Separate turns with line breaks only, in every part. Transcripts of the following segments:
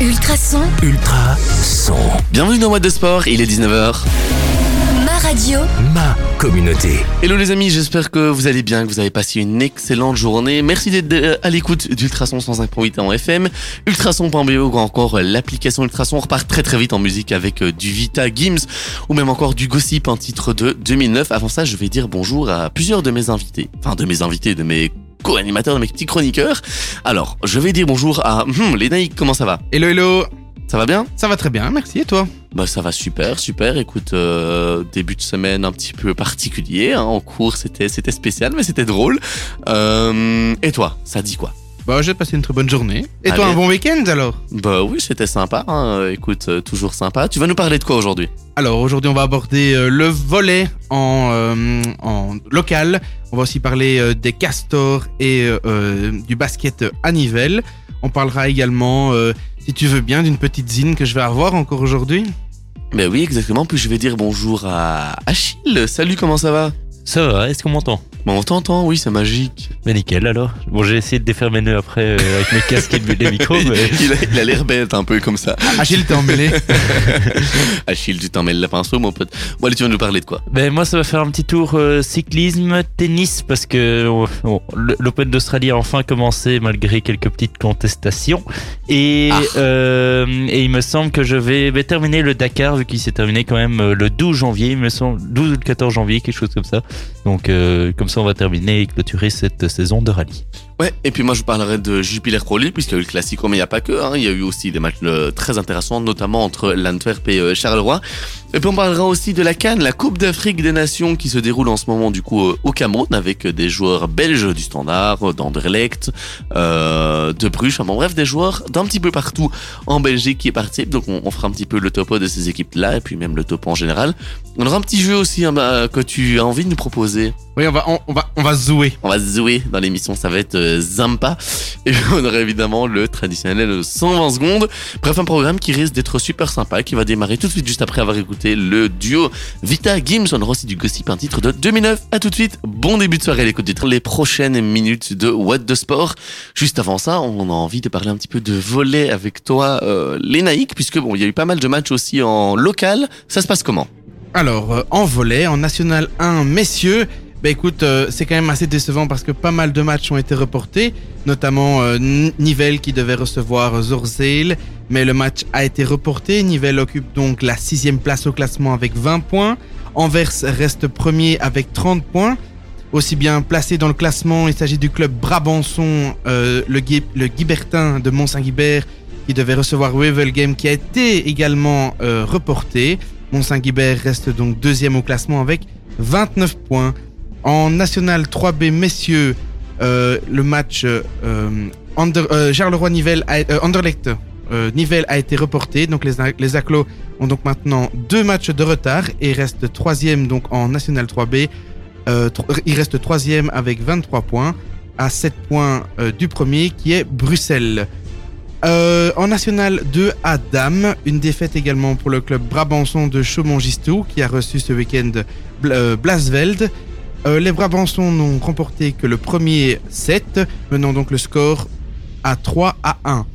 Ultrason,
Ultra son.
Bienvenue dans What de Sport, il est 19h.
ma radio,
Ma communauté.
Hello les amis, j'espère que vous allez bien, que vous avez passé une excellente journée. Merci d'être euh, à l'écoute d'Ultrason 105.8 en FM, ultrason.be ou encore euh, l'application Ultrason. On repart très très vite en musique avec euh, du Vita Gims ou même encore du Gossip, un titre de 2009. Avant ça, je vais dire bonjour à plusieurs de mes invités. Enfin, de mes invités, de mes co-animateurs, de mes petits chroniqueurs. Alors, je vais dire bonjour à hum, comment ça va?
Hello, hello.
Ça va bien?
Ça va très bien, merci. Et toi?
Bah ça va super, super. Écoute, euh, début de semaine un petit peu particulier. Hein, en cours, c'était c'était spécial, mais c'était drôle. Euh, et toi, ça dit quoi?
Bah, j'ai passé une très bonne journée. Et toi, un bon week-end alors?
Bah oui, c'était sympa. Hein. Écoute, euh, toujours sympa. Tu vas nous parler de quoi aujourd'hui?
Alors, aujourd'hui, on va aborder euh, le volet en, euh, en local. On va aussi parler des castors et du basket à Nivelles. On parlera également, si tu veux bien, d'une petite zine que je vais avoir encore aujourd'hui.
Ben oui, exactement. Puis je vais dire bonjour à Achille. Salut, comment ça va?
Ça va, est-ce qu'on m'entend
Bon, on t'entend, oui, c'est magique.
Mais nickel alors. Bon, j'ai essayé de défaire mes nœuds après euh, avec mes casques et les micros, mais
il a l'air bête un peu comme ça.
Achille, t'es emmêlé.
Achille, tu t'en mêles la pinceau, mon pote. Bon, allez, tu vas nous parler de quoi
ben, moi ça va faire un petit tour euh, cyclisme, tennis, parce que bon, le- l'Open d'Australie a enfin commencé malgré quelques petites contestations. Et,
Ah.
euh, et il me semble que je vais ben, terminer le Dakar, vu qu'il s'est terminé quand même euh, le 12 janvier, il me semble, 12 ou le 14 janvier, quelque chose comme ça. Donc euh, comme ça on va terminer et clôturer cette saison de rallye.
Ouais, et puis moi je parlerai de Jupiler Pro League, puisqu'il y a eu le Classico, mais il n'y a pas que. Hein, il y a eu aussi des matchs euh, très intéressants, notamment entre l'Antwerp et euh, Charleroi. Et puis on parlera aussi de la Cannes, la Coupe d'Afrique des Nations qui se déroule en ce moment du coup euh, au Cameroun avec des joueurs belges du Standard, euh, d'Anderlecht, euh, de Bruges, enfin bon, bref des joueurs d'un petit peu partout en Belgique qui participent. Donc on, fera un petit peu le topo de ces équipes-là et puis même le topo en général. On aura un petit jeu aussi hein, bah, que tu as envie de nous proposer.
Oui, on va, on, on va, on va jouer.
On va jouer dans l'émission, ça va être euh, Zampa. Et on aura évidemment le traditionnel 120 secondes. Bref, un programme qui risque d'être super sympa, qui va démarrer tout de suite juste après avoir écouté le duo Vita Gims. On aura aussi du gossip, un titre de 2009. À tout de suite. Bon début de soirée à l'écoute train. Les prochaines minutes de What the Sport. Juste avant ça, on a envie de parler un petit peu de volet avec toi, euh, les Naïcs, puisque bon, il y a eu pas mal de matchs aussi en local. Ça se passe comment?
Alors, euh, en volet, en National 1, messieurs, bah écoute, euh, c'est quand même assez décevant parce que pas mal de matchs ont été reportés, notamment euh, N- Nivelles qui devait recevoir Zorzeil, mais le match a été reporté. Nivelles occupe donc la sixième place au classement avec 20 points. Anvers reste premier avec 30 points. Aussi bien placé dans le classement, il s'agit du club Brabançon, euh, le, Guibertin de Mont-Saint-Guibert qui devait recevoir Wevelgem qui a été également euh, reporté. Mont-Saint-Guibert reste donc deuxième au classement avec 29 points. En National 3B messieurs, euh, le match euh, euh, euh, Anderlecht, euh, Nivelles a été reporté. Donc les, les Aclos ont donc maintenant deux matchs de retard et restent troisième donc en National 3B. Euh, tro- il reste troisième avec 23 points à 7 points du premier qui est Bruxelles. En National 2 à Dame, une défaite également pour le club Brabançon de Chaumont-Gistou qui a reçu ce week-end Bl- Blasveld. Euh, les Brabançons n'ont remporté que le premier set, menant donc le score à 3 à 1.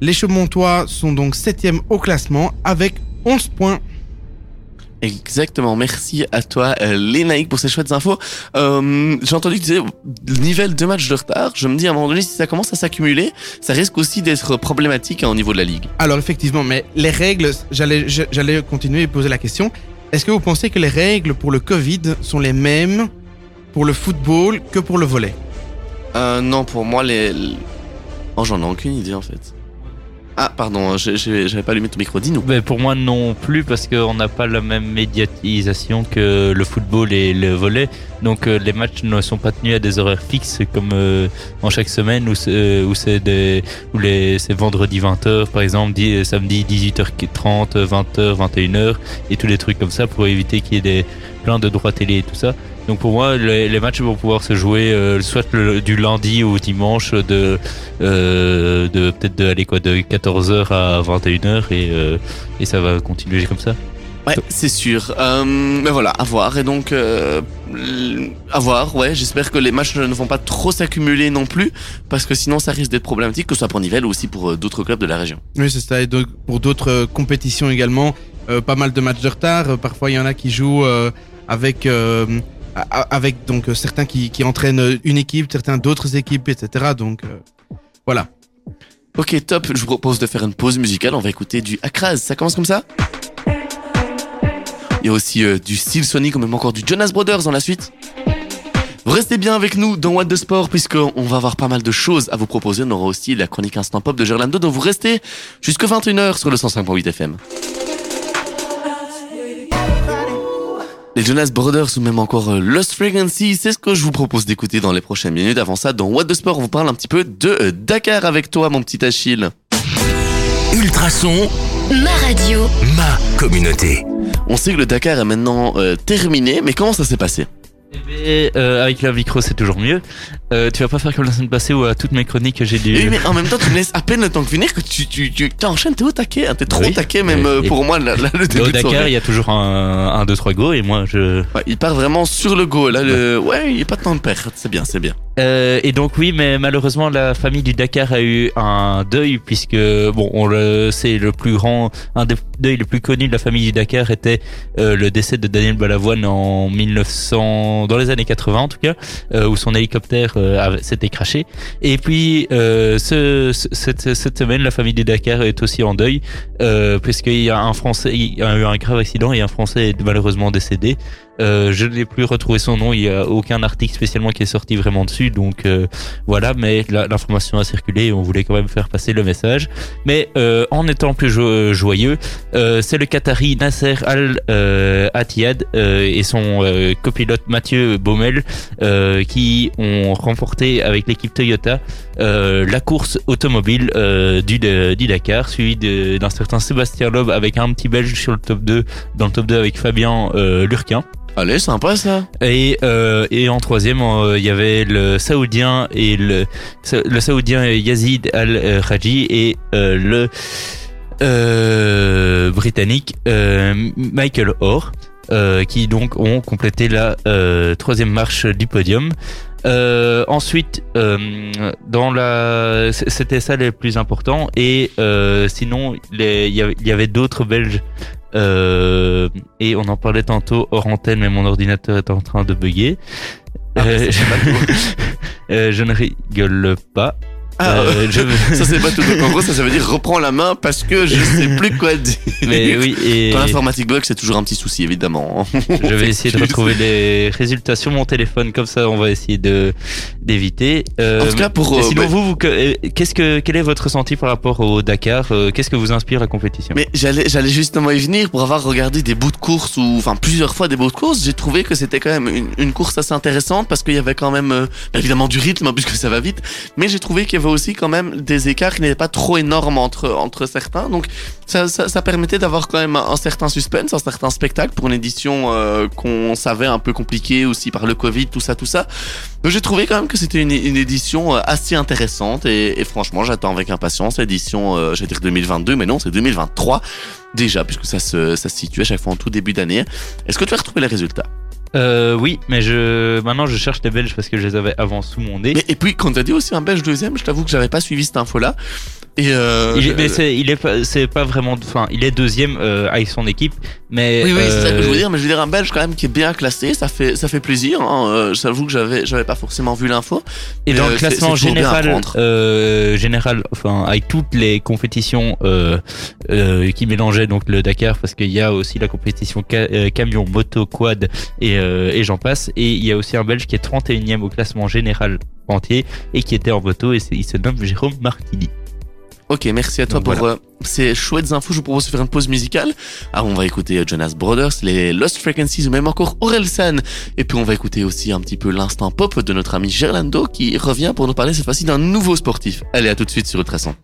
Les Chaumontois sont donc 7 au classement avec 11 points.
Exactement, merci à toi euh, pour ces chouettes infos. Euh, J'ai entendu que tu disais nivelle deux matchs de retard. Je me dis à un moment donné si ça commence à s'accumuler, ça risque aussi d'être problématique hein, au niveau de la ligue.
Alors effectivement, mais les règles, j'allais continuer et poser la question. Est-ce que vous pensez que les règles pour le Covid sont les mêmes pour le football que pour le volley
Euh, non, pour moi les... Oh j'en ai aucune idée en fait. Ah pardon, j'ai- j'avais pas allumé ton micro, dis-nous.
Ben, pour moi non plus parce qu'on n'a pas la même médiatisation que le football et le volley. Donc euh, les matchs ne sont pas tenus à des horaires fixes comme euh, en chaque semaine où c'est où c'est des où les c'est vendredi 20h par exemple, di- samedi 18h30, 20h, 21h et tous les trucs comme ça pour éviter qu'il y ait des plein de droits télé et tout ça. Donc pour moi, les, les matchs vont pouvoir se jouer euh, soit le- du lundi au dimanche de, euh, de peut-être de, aller quoi, de 14h à 21h et, euh, et ça va continuer comme ça.
Ouais, c'est sûr. Euh, mais voilà, à voir. Et donc, euh, à voir, ouais. J'espère que les matchs ne vont pas trop s'accumuler non plus, parce que sinon ça risque d'être problématique, que ce soit pour Nivelles ou aussi pour d'autres clubs de la région.
Oui, c'est ça. Et donc, pour d'autres euh, compétitions également, euh, pas mal de matchs de retard. Parfois, il y en a qui jouent euh, avec, euh, avec donc euh, certains qui, qui entraînent euh, une équipe, certains d'autres équipes, etc. Donc, euh, voilà.
Ok, top. Je vous propose de faire une pause musicale. On va écouter du Akraz. Ça commence comme ça? Il y a aussi du Steel Sonic ou même encore du Jonas Brothers dans la suite. Restez bien avec nous dans What the Sport puisqu'on va avoir pas mal de choses à vous proposer. On aura aussi la chronique Instant Pop de Gerlando. Donc vous restez jusque 21h sur le 105.8 FM. Les Jonas Brothers ou même encore euh, Lost Frequency, c'est ce que je vous propose d'écouter dans les prochaines minutes. Avant ça, dans What the Sport, on vous parle un petit peu de euh, Dakar avec toi, mon petit Achille.
Ultrason,
Ma radio.
ma communauté.
On sait que le Dakar est maintenant euh, terminé, mais comment ça s'est passé?
Et euh, avec la micro, c'est toujours mieux. Euh, tu vas pas faire comme la semaine passée où à toutes mes chroniques j'ai dû.
Oui, mais en même temps, tu me laisses à peine le temps de venir que tu, tu, tu t'enchaînes, t'es au taquet, hein, t'es trop
Oui.
au taquet même euh, pour moi, là, là, le début
au Dakar, il y a toujours un, un 2, 3 go et moi je.
Ouais, il part vraiment sur le go, là, le... ouais, il n'y a pas de temps de perdre, c'est bien, c'est bien.
Euh, et donc oui, mais malheureusement la famille du Dakar a eu un deuil puisque bon, on le le plus grand, un des deuils le plus connu de la famille du Dakar était euh, le décès de Daniel Balavoine en 1900, dans les années 80 en tout cas, euh, où son hélicoptère euh, s'était craché. Et puis ce, ce- cette, semaine, la famille du Dakar est aussi en deuil puisqu'il y a un Français, il y a eu un grave accident et un Français est malheureusement décédé. Euh, je n'ai plus retrouvé son nom, il n'y a aucun article spécialement qui est sorti vraiment dessus, donc euh, voilà, mais l'information a circulé on voulait quand même faire passer le message. Mais euh, en étant plus jo- joyeux, euh, c'est le Qatari Nasser Al Attiyad euh, et son copilote Mathieu Baumel qui ont remporté avec l'équipe Toyota la course automobile du, du Dakar, suivi d'un certain Sébastien Loeb avec un petit Belge sur le top 2, dans le top 2 avec Fabien Lurquin.
Allez, sympa ça.
Et, euh, et en troisième, euh, il y avait le Saoudien et le, le Saoudien Yazid Al-Raji et euh, le Britannique Michael Orr, qui donc ont complété la troisième marche du podium. Ensuite, dans la, c'était ça le plus important. Et sinon, les- il y avait d'autres Belges. Euh, et on en parlait tantôt hors antenne, mais mon ordinateur est en train de bugger.
Ah,
Euh, euh, je ne rigole pas.
Ah,
Euh, je-
ça c'est pas tout. Donc, en gros, ça, ça veut dire reprends la main parce que je sais plus quoi dire.
Mais oui, et
Quand l'informatique bug, c'est toujours un petit souci, évidemment.
je vais essayer de retrouver les résultats sur mon téléphone, comme ça on va essayer de d'éviter. Euh,
En tout cas, pour. euh,
sinon,
bah,
vous, vous, euh, qu'est-ce que quel est votre ressenti par rapport au Dakar Euh, Qu'est-ce que vous inspire la compétition?
Mais j'allais, j'allais justement y venir pour avoir regardé des bouts de course ou enfin plusieurs fois des bouts de course. J'ai trouvé que c'était quand même une, une course assez intéressante parce qu'il y avait quand même euh, évidemment du rythme puisque ça va vite, mais j'ai trouvé qu'il y avait aussi quand même des écarts qui n'étaient pas trop énormes entre entre certains. Donc ça, ça, permettait d'avoir quand même un, certain suspense, un certain spectacle pour une édition euh, qu'on savait un peu compliquée aussi par le Covid, tout ça, tout ça. Donc j'ai trouvé quand même que c'était une, édition euh, assez intéressante et, et franchement j'attends avec impatience l'édition, euh, j'allais dire 2022, mais non c'est 2023 déjà puisque ça se, ça se situe à chaque fois en tout début d'année. Est-ce que tu as retrouvé les résultats?
Euh, Oui, mais je maintenant je cherche les Belges parce que je les avais avant sous mon nez.
Et puis quand tu as dit aussi un Belge deuxième, je t'avoue que j'avais pas suivi cette info là. Et euh,
Il est, mais c'est, il est pas, c'est pas vraiment, enfin, il est deuxième euh, avec son équipe, mais
oui, oui, c'est ça que je veux
euh,
dire, mais je veux dire un Belge quand même qui est bien classé, ça fait, ça fait plaisir. Hein. Euh, J'avoue que j'avais, j'avais pas forcément vu l'info.
Et dans
euh,
le
c'est-
classement
c'est à
général, euh, général, enfin avec toutes les compétitions euh, euh, qui mélangeaient donc le Dakar, parce qu'il y a aussi la compétition ca- euh, camion, moto, quad et, euh, et j'en passe. Et il y a aussi un Belge qui est 31e au classement général entier et qui était en moto et c'est- il se nomme Jérôme Martini.
Ok, merci à toi
Donc,
pour euh, ces chouettes infos. Je vous propose de faire une pause musicale. Ah, on va écouter euh, Jonas Brothers, les Lost Frequencies ou même encore Orelsan. Et puis on va écouter aussi un petit peu l'instant pop de notre ami Gerlando qui revient pour nous parler cette fois-ci d'un nouveau sportif. Allez, à tout de suite sur Ultrason.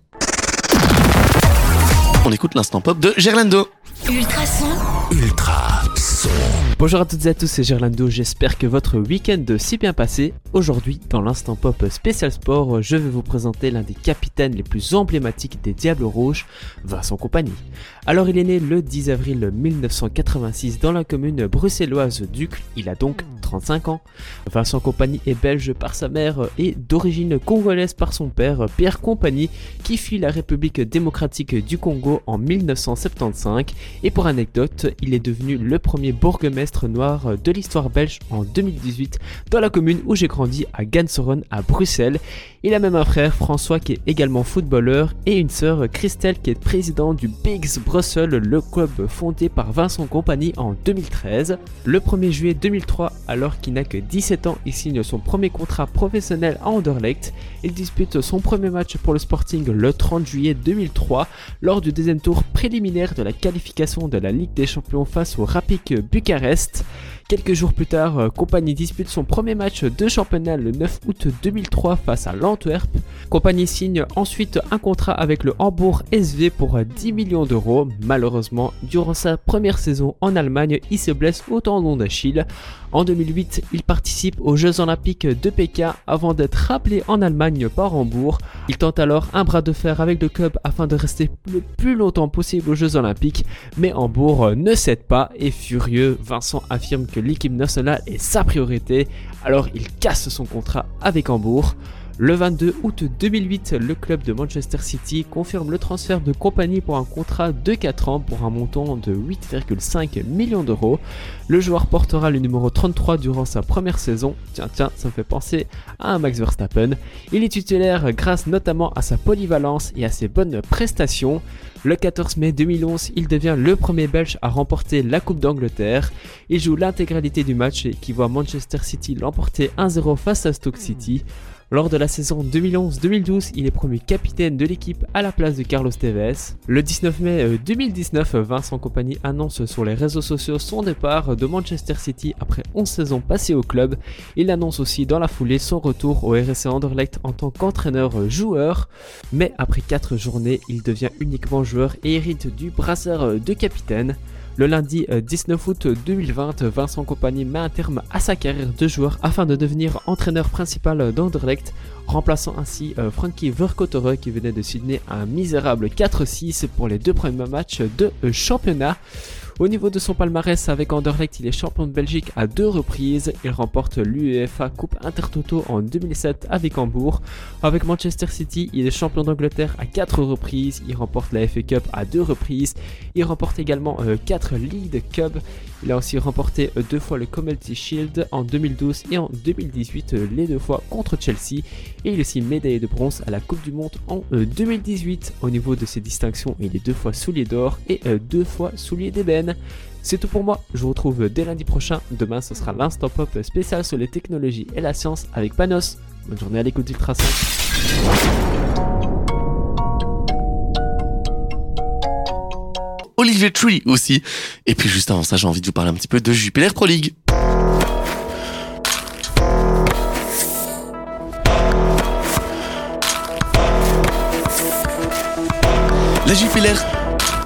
On écoute l'instant pop de Gerlando.
Ultrason.
Ultrason.
Bonjour à toutes et à tous, c'est Gerlando, j'espère que votre week-end s'est bien passé. aujourd'hui dans l'instant pop spécial sport, je vais vous présenter l'un des capitaines les plus emblématiques des Diables Rouges, Vincent Compagnie. Alors il est né le 10 avril 1986 dans la commune bruxelloise d'Ucle, il a donc 35 ans. Vincent Compagnie est belge par sa mère et d'origine congolaise par son père, Pierre Compagnie, qui fuit la République démocratique du Congo en 1975. Et pour anecdote, il est devenu le premier bourgmestre noir de l'histoire belge en 2018 dans la commune où j'ai grandi à Gansoron à Bruxelles. Il a même un frère François qui est également footballeur et une sœur Christelle qui est présidente du Bigs Brussels, le club fondé par Vincent Compagnie en 2013. Le 1er juillet 2003, alors qu'il n'a que 17 ans, il signe son premier contrat professionnel à Anderlecht. Il dispute son premier match pour le Sporting le 30 juillet 2003 lors du deuxième tour préliminaire de la qualification de la Ligue des Champions face au Rapid Bucarest. Quelques jours plus tard, euh, Compagnie dispute son premier match de championnat le 9 août 2003 face à l'Antwerp. Compagnie signe ensuite un contrat avec le Hambourg SV pour 10 millions d'euros. Malheureusement, durant sa première saison en Allemagne, il se blesse au tendon d'Achille. En 2008, il participe aux Jeux Olympiques de Pékin avant d'être rappelé en Allemagne par Hambourg. Il tente alors un bras de fer avec le club afin de rester le plus longtemps possible aux Jeux Olympiques, mais Hambourg ne cède pas et furieux, Vincent affirme que l'équipe nationale est sa priorité, alors il casse son contrat avec Hambourg. Le 22 août 2008, le club de Manchester City confirme le transfert de compagnie pour un contrat de 4 ans pour un montant de 8,5 millions d'euros. Le joueur portera le numéro 33 durant sa première saison. Tiens, tiens, ça me fait penser à un Max Verstappen. Il est titulaire grâce notamment à sa polyvalence et à ses bonnes prestations. Le 14 mai 2011, il devient le premier Belge à remporter la Coupe d'Angleterre. Il joue l'intégralité du match qui voit Manchester City l'emporter 1-0 face à Stoke City. Lors de la saison 2011-2012, il est promu capitaine de l'équipe à la place de Carlos Tevez. Le 19 mai 2019, Vincent Compagnie annonce sur les réseaux sociaux son départ de Manchester City après 11 saisons passées au club. Il annonce aussi dans la foulée son retour au RSC Anderlecht en tant qu'entraîneur-joueur. Mais après 4 journées, il devient uniquement joueur et hérite du brasseur de capitaine. Le lundi 19 août 2020, Vincent Compagnie met un terme à sa carrière de joueur afin de devenir entraîneur principal d'Anderlecht, remplaçant ainsi Frankie Verkottere qui venait de signer un misérable 4-6 pour les deux premiers matchs de championnat. Au niveau de son palmarès avec Anderlecht, il est champion de Belgique à deux reprises. Il remporte l'UEFA Coupe Intertoto en 2007 avec Hambourg. Avec Manchester City, il est champion d'Angleterre à quatre reprises. Il remporte la FA Cup à deux reprises. Il remporte également 4 League Cup. Il a aussi remporté deux fois le Community Shield en 2012 et en 2018, les deux fois contre Chelsea. Et il est aussi médaillé de bronze à la Coupe du Monde en 2018. Au niveau de ses distinctions, il est deux fois soulier d'or et deux fois soulier d'ébène. C'est tout pour moi, je vous retrouve dès lundi prochain. Demain, ce sera l'instant pop spécial sur les technologies et la science avec Panos. Bonne journée à l'écoute d'Ultrason.
Olivier Tree aussi. Et puis juste avant ça, j'ai envie de vous parler un petit peu de Jupiler Pro League.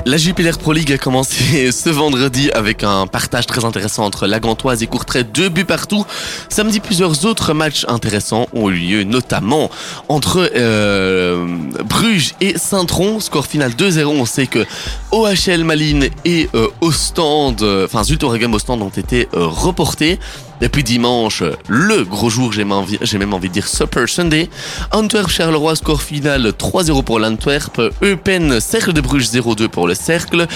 La Jupiler Pro League a commencé ce vendredi avec un partage très intéressant entre la Gantoise et Courtrai, deux buts partout. Samedi, plusieurs autres matchs intéressants ont eu lieu, notamment entre euh, Bruges et Saint-Tron. Score final 2-0. On sait que OHL Malines et euh, Ostende, enfin Zult Oregon Ostende ont été euh, reportés. Et puis dimanche, le gros jour, j'ai même, envie, de dire Super Sunday. Antwerp Charleroi, score final 3-0 pour l'Antwerp. Eupen, Cercle de Bruges 0-2 pour le Cercle.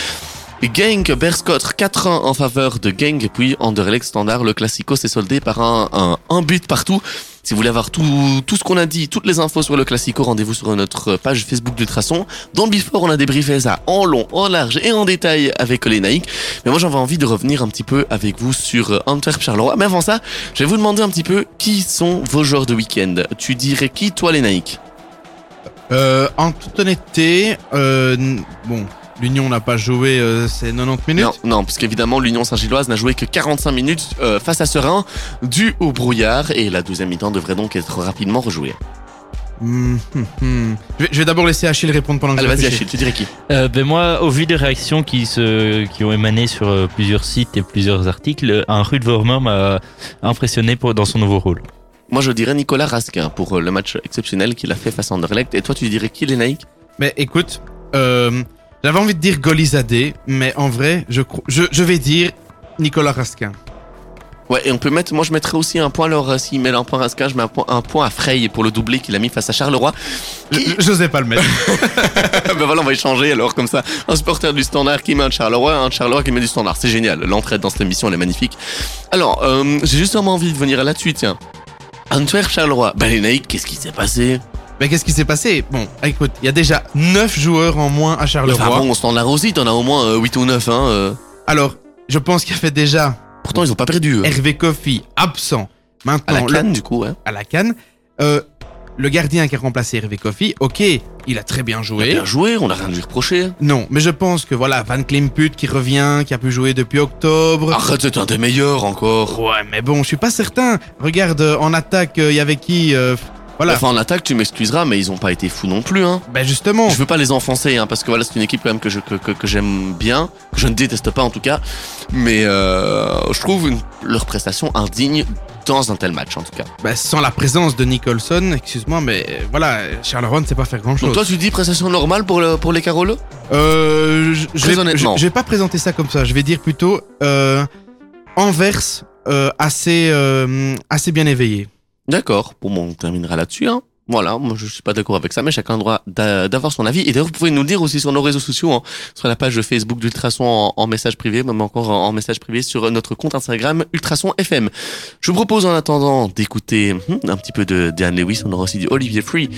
Genk, Berscott 4-1 en faveur de Genk. Et puis Anderlecht Standard, le Classico s'est soldé par un, un but partout. Si vous voulez avoir tout, tout ce qu'on a dit, toutes les infos sur le Classico, rendez-vous sur notre page Facebook d'Ultrason. Dans le Before, on a débriefé ça en long, en large et en détail avec les Naïcs. Mais moi, j'avais envie de revenir un petit peu avec vous sur Antwerp Charleroi. Mais avant ça, je vais vous demander un petit peu qui sont vos joueurs de week-end? Tu dirais qui, toi, les Naïcs
euh, En toute honnêteté, euh, bon, L'Union n'a pas joué euh, ces 90 minutes
Non, non parce qu'évidemment, l'Union Saint-Gilloise n'a joué que 45 minutes euh, face à Serein, dû au brouillard, et la deuxième mi-temps devrait donc être rapidement rejouée.
Mmh, mmh. Je vais, je vais d'abord laisser Achille répondre pendant que
Allez, vas-y. Achille, tu dirais qui?
Euh, ben moi, au vu des réactions qui, se, qui ont émané sur euh, plusieurs sites et plusieurs articles, un Ruud Vormer m'a impressionné pour, dans son nouveau rôle.
Moi, je dirais Nicolas Raskin pour euh, le match exceptionnel qu'il a fait face à Anderlecht. Et toi, tu dirais qui, Lénaïque
Mais écoute, euh, j'avais envie de dire Golizadeh, mais en vrai, je, je, je vais dire Nicolas Raskin.
Ouais, et on peut mettre, moi je mettrais aussi un point, alors s'il met un point à Raskin, je mets un point, un point à Frey pour le doublé qu'il a mis face à Charleroi.
Je- je- J'osais pas le mettre.
ben voilà, on va échanger alors comme ça. Un supporter du standard qui met un Charleroi, un Charleroi qui met du standard. C'est génial. L'entraide dans cette émission, elle est magnifique. Alors, euh, j'ai justement envie de venir là-dessus, tiens. Antwerp Charleroi. Ben les Naïcs, qu'est-ce qui s'est passé?
Mais qu'est-ce qui s'est passé? Bon, écoute, il y a déjà 9 joueurs en moins à Charleroi.
Enfin bon, au standard aussi, t'en as au moins euh, 8 ou 9, hein. euh.
Alors, je pense qu'il y avait déjà
Pourtant, ils ont pas perdu.
Hervé Kofi absent.
À
Maintenant,
la
le-
canne, du coup, ouais.
à la canne. Euh, le gardien qui a remplacé Hervé Kofi, ok, il a très bien
Il a
joué.
bien joué, on a rien à lui reprocher.
Non, mais je pense que voilà, Van Klimput qui revient, qui a pu jouer depuis octobre.
Arrête, c'est un des meilleurs encore.
Ouais, mais bon, je suis pas certain. Regarde, euh, en attaque, il y avait qui euh, Voilà.
Enfin, en attaque, tu m'excuseras, mais ils ont pas été fous non plus, hein.
Ben justement.
Je veux pas les enfoncer, hein, parce que voilà, c'est une équipe quand même que je que, que, que j'aime bien, que je ne déteste pas en tout cas, mais euh, je trouve une- leur prestation indigne dans un tel match en tout cas.
Ben, sans la présence de Nicholson, excuse-moi, mais euh, voilà, Charleroi ne sait pas faire grand
Donc
chose.
toi, tu dis prestation normale pour le, pour les Carolos
Euh, je, je vais,
honnêtement.
je- je vais pas présenter ça comme ça. Je vais dire plutôt euh, Anvers euh, assez assez bien éveillé.
D'accord. Bon, on terminera là-dessus. Hein. Voilà, moi je suis pas d'accord avec ça, mais chacun a droit d'a- d'avoir son avis. Et d'ailleurs, vous pouvez nous le dire aussi sur nos réseaux sociaux, hein, sur la page Facebook d'Ultrason en, message privé, même encore en, message privé sur notre compte Instagram Ultrason FM. Je vous propose en attendant d'écouter hum, un petit peu de Dan Lewis, on aura aussi du Olivier Free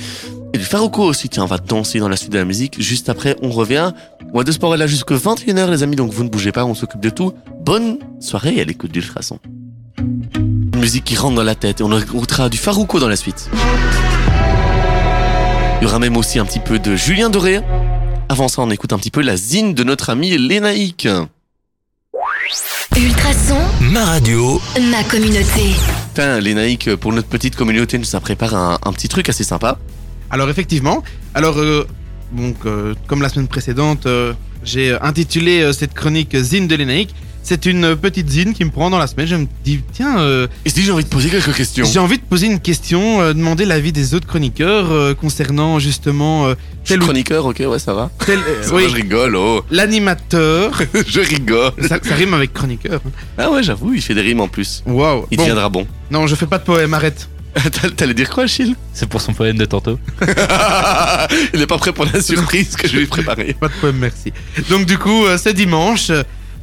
et du Farouko aussi. Tiens, on va danser dans la suite de la musique. Juste après, on revient. Moi, de sport là jusque 21h, les amis, donc vous ne bougez pas, on s'occupe de tout. Bonne soirée à l'écoute d'Ultrason. Une musique qui rentre dans la tête et on écoutera du Farouko dans la suite. Il y aura même aussi un petit peu de Julien Doré. Avant ça, on écoute un petit peu la zine de notre ami Lénaïque.
Ultrason,
Ma radio,
ma communauté.
Putain, Lénaïque, pour notre petite communauté, nous a préparé un, un petit truc assez sympa.
Alors effectivement, alors euh, donc euh, comme la semaine précédente, euh, j'ai intitulé euh, cette chronique Zine de l'Énaïque. C'est une petite zine qui me prend dans la semaine. Je me dis tiens, euh,
Et si j'ai envie de poser quelques questions
j'ai envie de poser une question, euh, demander l'avis des autres chroniqueurs euh, concernant justement euh,
Je suis
tel ou
chroniqueur, ok, ouais, ça va.
tel. euh,
Ça
oui,
va, je rigole, oh.
l'animateur.
je rigole.
ça, ça rime avec chroniqueur. hein.
Ah ouais, j'avoue, il fait des rimes en plus.
Waouh.
Il
Bon,
deviendra bon.
non, je fais pas de poème. Arrête.
T'all- T'allais dire quoi, Achille?
C'est pour son poème de tantôt.
Il est pas prêt pour la surprise que je lui ai préparée.
Pas de poème, merci. Donc du coup, euh, ce dimanche,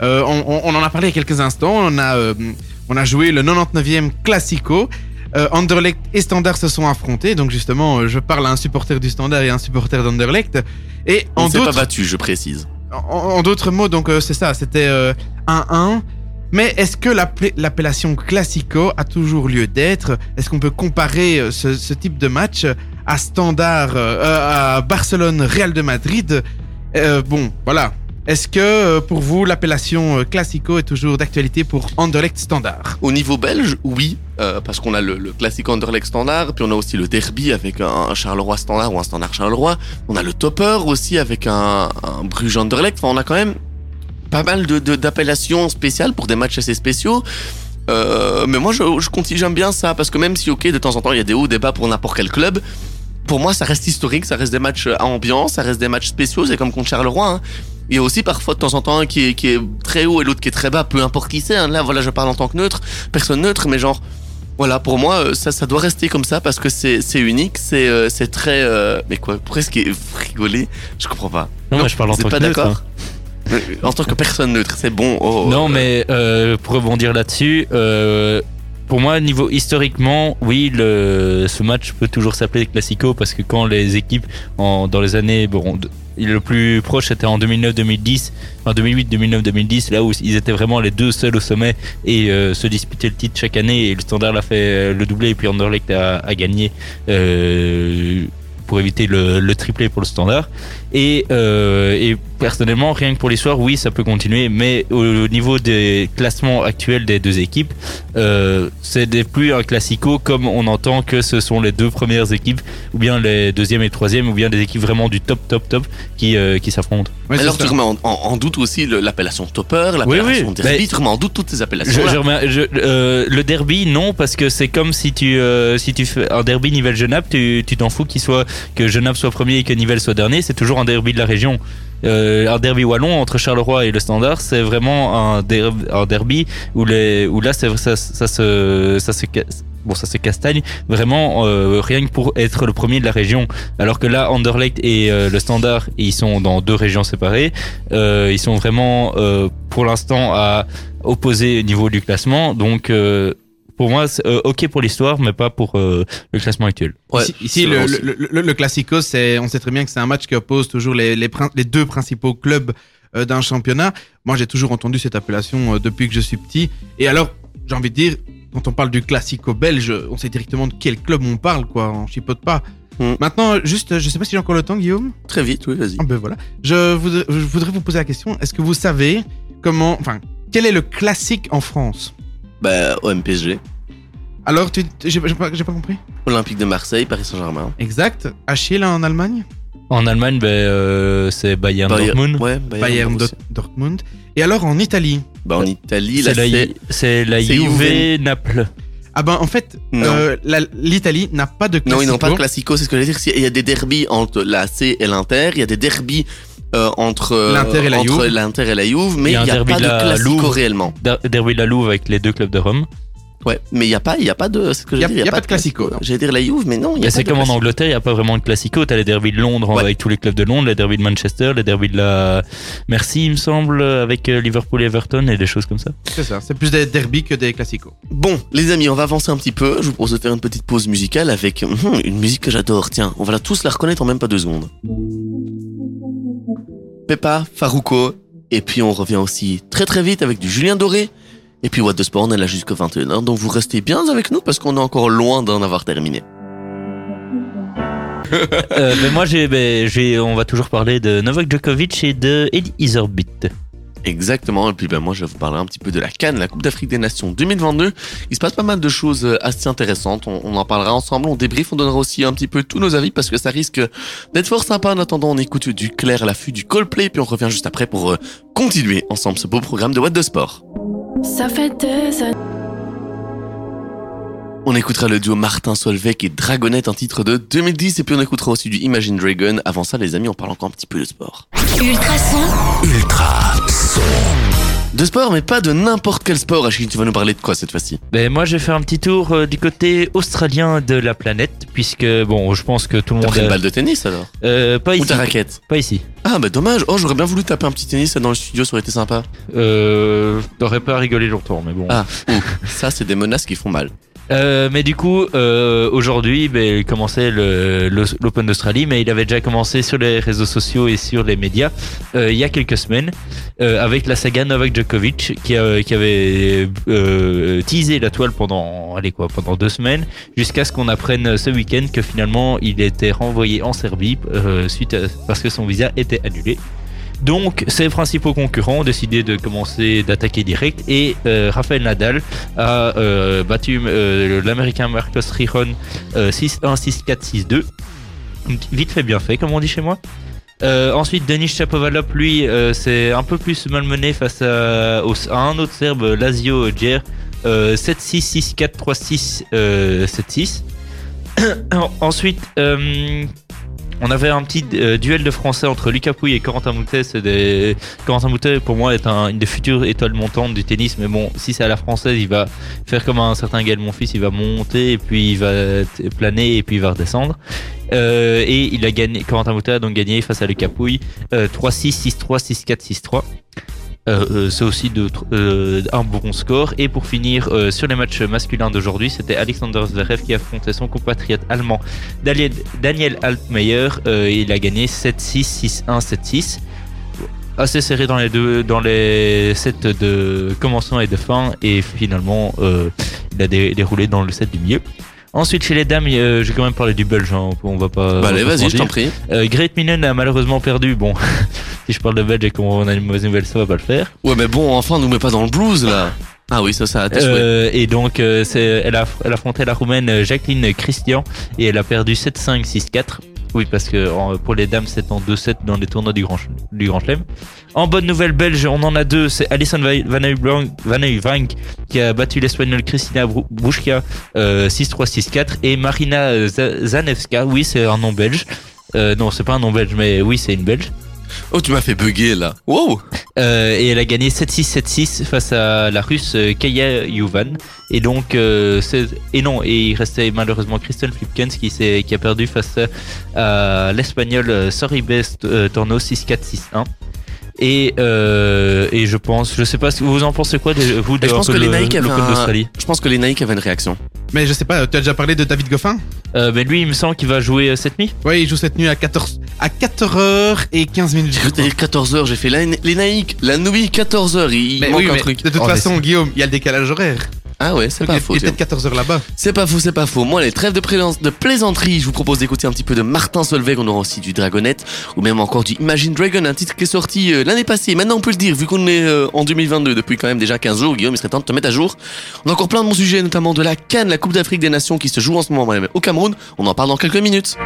euh, on, on- on en a parlé il y a quelques instants. On a, euh, on a joué le 99e Classico. Euh, Anderlecht et Standard se sont affrontés. Donc justement, euh, je parle à un supporter du Standard et à un supporter d'Anderlecht. Et
On
en
s'est pas
d'autres,
battu, je précise.
en, en d'autres mots, donc c'est ça, c'était euh, 1-1. Mais est-ce que l'appel- l'appellation Classico a toujours lieu d'être? Est-ce qu'on peut comparer ce, ce type de match à Standard, à Barcelone, Real de Madrid? Bon, voilà. Est-ce que euh, pour vous l'appellation euh, Classico est toujours d'actualité pour Anderlecht Standard?
Au niveau belge, oui, euh, parce qu'on a le, classique Anderlecht standard, puis on a aussi le derby avec un, Charleroi standard ou un standard Charleroi. On a le topper aussi avec un, un Bruges Anderlecht. Enfin, on a quand même pas mal de de- d'appellations spéciales pour des matchs assez spéciaux. Mais moi, je, je j'aime bien ça, parce que même si, ok, de temps en temps, il y a des hauts, des bas pour n'importe quel club, pour moi, ça reste historique, ça reste des matchs à ambiance, ça reste des matchs spéciaux, c'est comme contre Charleroi. Hein. Il y a aussi parfois de temps en temps un qui est, qui est très haut et l'autre qui est très bas, peu importe qui c'est. hein. Là, voilà, je parle en tant que neutre, personne neutre, mais genre, voilà, pour moi, euh, ça, ça doit rester comme ça parce que c'est unique, c'est euh, très. euh, mais quoi, presque rigoler, je comprends pas.
Non, moi je parle en tant
êtes
que
pas
neutre,
d'accord? En tant que personne neutre, c'est bon. oh,
Non,
euh,
mais pour rebondir là-dessus, pour moi, niveau historiquement, oui, le, ce match peut toujours s'appeler Classico parce que quand les équipes, en, dans les années, bon, le plus proche était en 2009-2010, enfin 2008-2009-2010, là où ils étaient vraiment les deux seuls au sommet et euh, se disputaient le titre chaque année et le Standard l'a fait euh, le doublé et puis Anderlecht a, gagné. Euh, pour éviter le triplé pour le standard. Et, euh, et personnellement, rien que pour l'histoire, oui, ça peut continuer, mais au, au niveau des classements actuels des deux équipes, euh, c'est plus un classico comme on entend que ce sont les deux premières équipes, ou bien les deuxième et troisième, ou bien des équipes vraiment du top, top, top qui, euh, qui s'affrontent.
C'est
Alors
ça.
tu remets en, en- en doute aussi l'appellation topper, l'appellation
oui,
derby,
mais-
tu remets en doute toutes ces appellations.
je remets- je- euh, le derby, non, parce que c'est comme si tu, euh, si tu fais un derby Nivelles-Genappe, tu tu t'en fous qu'il soit, que Genappe soit premier et que Nivelles soit dernier, c'est toujours un derby de la région. Euh, un derby wallon entre Charleroi et le Standard, c'est vraiment un, der- un derby où, là, ça, se, ça, bon, ça se castagne vraiment euh, rien que pour être le premier de la région. Alors que là, Anderlecht et euh, le Standard, ils sont dans deux régions séparées. Ils sont vraiment, pour l'instant, à opposés au niveau du classement. Donc, pour moi, c'est euh, ok pour l'histoire, mais pas pour euh, le classement actuel.
Ouais,
ici, le,
vrai aussi.
le, le, le Classico, c'est, on sait très bien que c'est un match qui oppose toujours les, les, prin- les deux principaux clubs euh, d'un championnat. Moi, j'ai toujours entendu cette appellation euh, depuis que je suis petit. Et alors, j'ai envie de dire, quand on parle du Classico belge, on sait directement de quel club on parle, quoi. On chipote pas.
Hmm.
Maintenant, juste, je sais pas si j'ai encore le temps, Guillaume.
Très vite, oui, vas-y.
Ah ben voilà. Je voudrais, je voudrais vous poser la question. Est-ce que vous savez comment, enfin, quel est le classique en France?
Bah, OMPSG,
Alors, tu, j'ai, j'ai pas, j'ai pas compris.
Olympique de Marseille, Paris Saint-Germain.
Exact. Achille en Allemagne?
En Allemagne, ben, euh, c'est Bayern
Bayer-
Dortmund.
Ouais, Bayern,
Bayern
aussi.
Dort- Dortmund. Et alors en Italie?
Bah, en Italie, là,
C'est la,
c'est.
c'est la
c'est
Juve
Juve.
Naples.
Ah ben en fait,
Non.
euh, la- l'Italie n'a pas de classico.
Non, ils n'ont pas de classico, c'est ce que je veux dire. Il y a des derbies entre l'AC et l'Inter, il y a des derbies euh, entre euh,
L'Inter et la
entre
Juve.
l'Inter et la Juve, mais
Il y
il
a un
n'y a,
derby
pas
de
de
la
classico
Louve.
réellement.
Der- Derby de la Louve avec les deux clubs de Rome.
Ouais, mais il n'y a pas, il y a pas de, ce que je
Il y a-
veux dire,
il y a pas de classico.
J'allais dire la Juve, mais non, y a
c'est comme en. Angleterre, il n'y a pas vraiment de classico. T'as les derbys de Londres
Ouais.
avec tous les clubs de Londres, les derbys de Manchester, les derbys de la Merci, il me semble, avec euh, Liverpool et Everton et des choses comme ça.
C'est ça, c'est plus des derbies que des classicos.
Bon, les amis, on va avancer un petit peu. Je vous propose de faire une petite pause musicale avec hum, une musique que j'adore. Tiens, on va la tous la reconnaître en même pas deux secondes. Peppa, Farouko, et puis on revient aussi très très vite avec du Julien Doré. Et puis What the Sport, on est là jusqu'à 21h, donc vous restez bien avec nous parce qu'on est encore loin d'en avoir terminé.
Euh, mais moi, j'ai, ben, j'ai, on va toujours parler de Novak Djokovic et de Eddie Iserbyt.
Exactement, et puis ben moi je vais vous parler un petit peu de la Cannes, la Coupe d'Afrique des Nations 2022. Il se passe pas mal de choses euh, assez intéressantes, on, en parlera ensemble, on débrief, on donnera aussi un petit peu tous nos avis parce que ça risque d'être fort sympa. En attendant, on écoute du clair l'affût du Coldplay, puis on revient juste après pour euh, continuer ensemble ce beau programme de What the Sport.
Ça fait.
On écoutera le duo Martin Solveig et Dragonette, un titre de 2010, et puis on écoutera aussi du Imagine Dragon. Avant ça, les amis, on parle encore un petit peu de sport.
Ultrason,
Ultra son.
De sport, mais pas de n'importe quel sport. Achille, tu vas nous parler de quoi cette fois-ci?
Ben, moi, j'ai fait un petit tour euh, du côté australien de la planète, puisque, bon, je pense que tout le
T'as
monde.
pris une balle de tennis alors?
Euh, pas
Ou
ici.
ta raquette?
Pas ici.
Ah bah dommage, oh j'aurais bien voulu taper un petit tennis là dans le studio, ça aurait été sympa.
Euh, t'aurais pas rigolé longtemps, mais bon.
Ah, ouh, ça c'est des menaces qui font mal.
Euh, mais du coup, euh, aujourd'hui, ben, il commençait l'Open d'Australie, mais il avait déjà commencé sur les réseaux sociaux et sur les médias euh, il y a quelques semaines euh, avec la saga Novak Djokovic qui, a- qui avait euh, teasé la toile pendant, allez quoi, pendant deux semaines jusqu'à ce qu'on apprenne ce week-end que finalement il était renvoyé en Serbie euh, suite à- parce que son visa était annulé. Donc, ses principaux concurrents ont décidé de commencer d'attaquer direct et euh, Rafael Nadal a euh, battu euh, l'américain Marcos Rijon euh, 6-1, 6-4, 6-2. Vite fait, bien fait, comme on dit chez moi. Euh, ensuite, Denis Chapovalov, lui, euh, c'est un peu plus malmené face à, un autre Serbe, Lazio Djer, euh, 7-6, 6-4, 3-6, euh, 7-6. Ensuite, euh, on avait un petit euh, duel de français entre Lucas Pouille et Corentin Moutet. Des... Corentin Moutet, pour moi, est un- une des futures étoiles montantes du tennis. Mais bon, si c'est à la française, il va faire comme un certain Gaël Monfils. Il va monter et puis il va planer et puis il va redescendre. Euh, et il a gagné, Corentin Moutet a donc gagné face à Lucas Pouille euh, 3-6, 6-3, 6-4, 6-3. Euh, euh, c'est aussi euh, un bon score. Et pour finir, sur les matchs masculins d'aujourd'hui, c'était Alexander Zverev qui affrontait son compatriote allemand Daniel, Daniel Altmaier. Il a gagné 7-6, 6-1, 7-6. Assez serré dans les deux, dans les sets de commencement et de fin. Et finalement, il a dé- déroulé dans le set du milieu. Ensuite, chez les dames, euh, j'ai quand même parlé du Belge. hein, on va pas.
Bah allez, vas-y, je t'en prie.
Euh, Great Minen a malheureusement perdu. Bon, si je parle de Belge et qu'on a une mauvaise nouvelle, ça va pas le faire.
Ouais, mais bon, enfin, nous met pas dans le blues là. Ah oui, ça, ça a souhaits.
Euh, et donc, euh, elle, a, elle affrontait la roumaine euh, Jacqueline Christian et elle a perdu 7-5, 6-4. Oui, parce que pour les dames, c'est en 2-7 dans les tournois du Grand, du Grand Chelem. En bonne nouvelle belge, on en a deux. C'est Alison Va- Van qui a battu l'espagnole Kristina Bru- Bruschka euh, 6-3, 6-4. Et Marina Za- Zanevska, oui, c'est un nom belge. Euh, non, c'est pas un nom belge, mais oui, c'est une belge.
Oh, tu m'as fait bugger là. Wow.
Euh, et elle a gagné 7-6, 7-6 face à la russe euh, Kaya Yuvan. Et donc, euh, et non, et il restait malheureusement Kristen Flipkens qui, qui a perdu face à l'espagnol euh, Sorribes Torno 6-4, 6-1. Et, euh, et je pense, je sais pas, vous en pensez quoi, de- vous, de
je pense que les
le-
Nike un- Je pense que les Nike avaient une réaction.
Mais je sais pas, tu as déjà parlé de David Goffin?
Euh, Mais lui, il me semble qu'il va jouer euh, cette nuit.
Oui, il joue cette nuit à 14 à 4h et 15 minutes.
J'ai cru que t'allais dire 14h, j'ai fait la- les Nike, la nuit 14h, il
Mais
manque
oui,
un
mais
truc.
de toute
Oh,
façon, Guillaume, il y a le décalage horaire.
Ah ouais, c'est pas faux.
il est peut-être 14h là-bas.
C'est pas faux, c'est pas faux. Moi, les trêves de, de plaisanterie, je vous propose d'écouter un petit peu de Martin Solveig, on aura aussi du Dragonette, ou même encore du Imagine Dragon, un titre qui est sorti euh, l'année passée. Maintenant, on peut le dire, vu qu'on est euh, en 2022, depuis quand même déjà 15 jours, Guillaume, il serait temps de te mettre à jour. On a encore plein de bons sujets, notamment de la Cannes, la Coupe d'Afrique des Nations qui se joue en ce moment même au Cameroun. On en parle dans quelques minutes.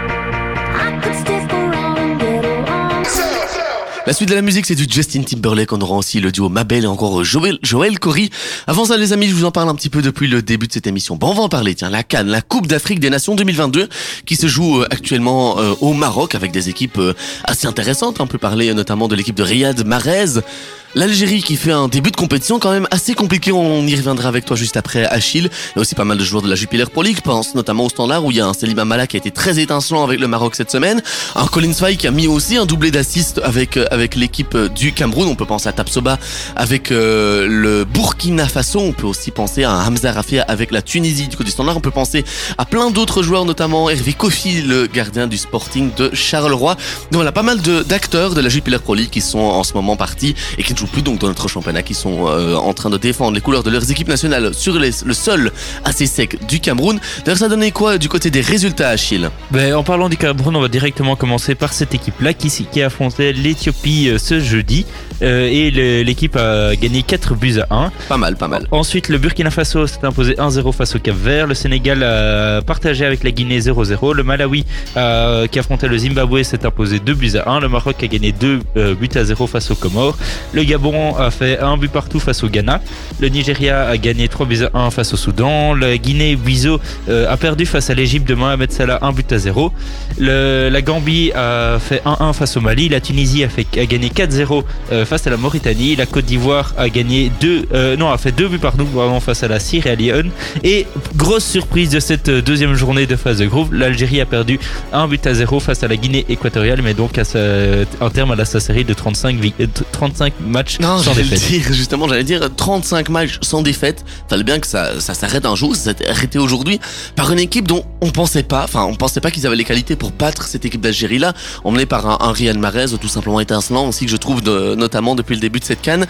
La suite de la musique, c'est du Justin Timberlake. On aura aussi le duo Mabel et encore Joël, Joël. Avant ça, les amis, je vous en parle un petit peu depuis le début de cette émission. Bon, on va en parler. Tiens, la Cannes, la Coupe d'Afrique des Nations 2022, qui se joue euh, actuellement euh, au Maroc avec des équipes euh, assez intéressantes. On peut parler notamment de l'équipe de Riyad Mahrez. L'Algérie qui fait un début de compétition quand même assez compliqué, on y reviendra avec toi juste après Achille. Il y a aussi pas mal de joueurs de la Jupiler Pro League, pense notamment au standard où il y a un Selim Amala qui a été très étincelant avec le Maroc cette semaine, un Colin Fay qui a mis aussi un doublé d'assist avec euh, avec l'équipe euh, du Cameroun, on peut penser à Tapsoba avec euh, le Burkina Faso, on peut aussi penser à un Hamza Rafia avec la Tunisie du côté du standard, on peut penser à plein d'autres joueurs notamment Hervé Kofi, le gardien du Sporting de Charleroi. Donc voilà, pas mal de- d'acteurs de la Jupiler Pro League qui sont en ce moment partis et qui ne jouent plus donc dans notre championnat, qui sont euh, en train de défendre les couleurs de leurs équipes nationales sur les- le sol assez sec du Cameroun. D'ailleurs, ça donnait quoi du côté des résultats, Achille?
Ben, en parlant du Cameroun, on va directement commencer par cette équipe-là qui, qui affrontait l'Éthiopie euh, ce jeudi. Euh, et l'équipe a gagné 4 buts à 1.
Pas mal, pas mal.
Ensuite, le Burkina Faso s'est imposé 1-0 face au Cap Vert. Le Sénégal a partagé avec la Guinée 0-0. Le Malawi, euh, qui affrontait le Zimbabwe, s'est imposé 2 buts à 1. Le Maroc a gagné 2 euh, buts à 0 face aux Comores. Le Gabon a fait un but partout face au Ghana. Le Nigeria a gagné 3 buts à 1 face au Soudan. La Guinée-Bissau euh, a perdu face à l'Égypte de Mohamed Salah 1 but à 0. Le- la Gambie a fait 1-1 face au Mali. La Tunisie a, fait, a gagné 4-0 euh, face à la Mauritanie. La Côte d'Ivoire a gagné 2 euh, non a fait 2 buts pardon pardon, face à la Sierra Leone. Et grosse surprise de cette deuxième journée de phase de groupe, l'Algérie a perdu 1 but à 0 face à la Guinée équatoriale, mais donc à sa, un terme à la sa série de 35, vi- euh, 35 matchs
Non,
sans défaite.
dire, justement, j'allais dire 35 matchs sans défaite. Fallait bien que ça, ça s'arrête un jour, ça s'est arrêté aujourd'hui par une équipe dont on pensait pas, enfin, on pensait pas qu'ils avaient les qualités pour battre cette équipe d'Algérie là, emmenée par un, un Mahrez tout simplement étincelant aussi que je trouve de- notamment depuis le début de cette canne.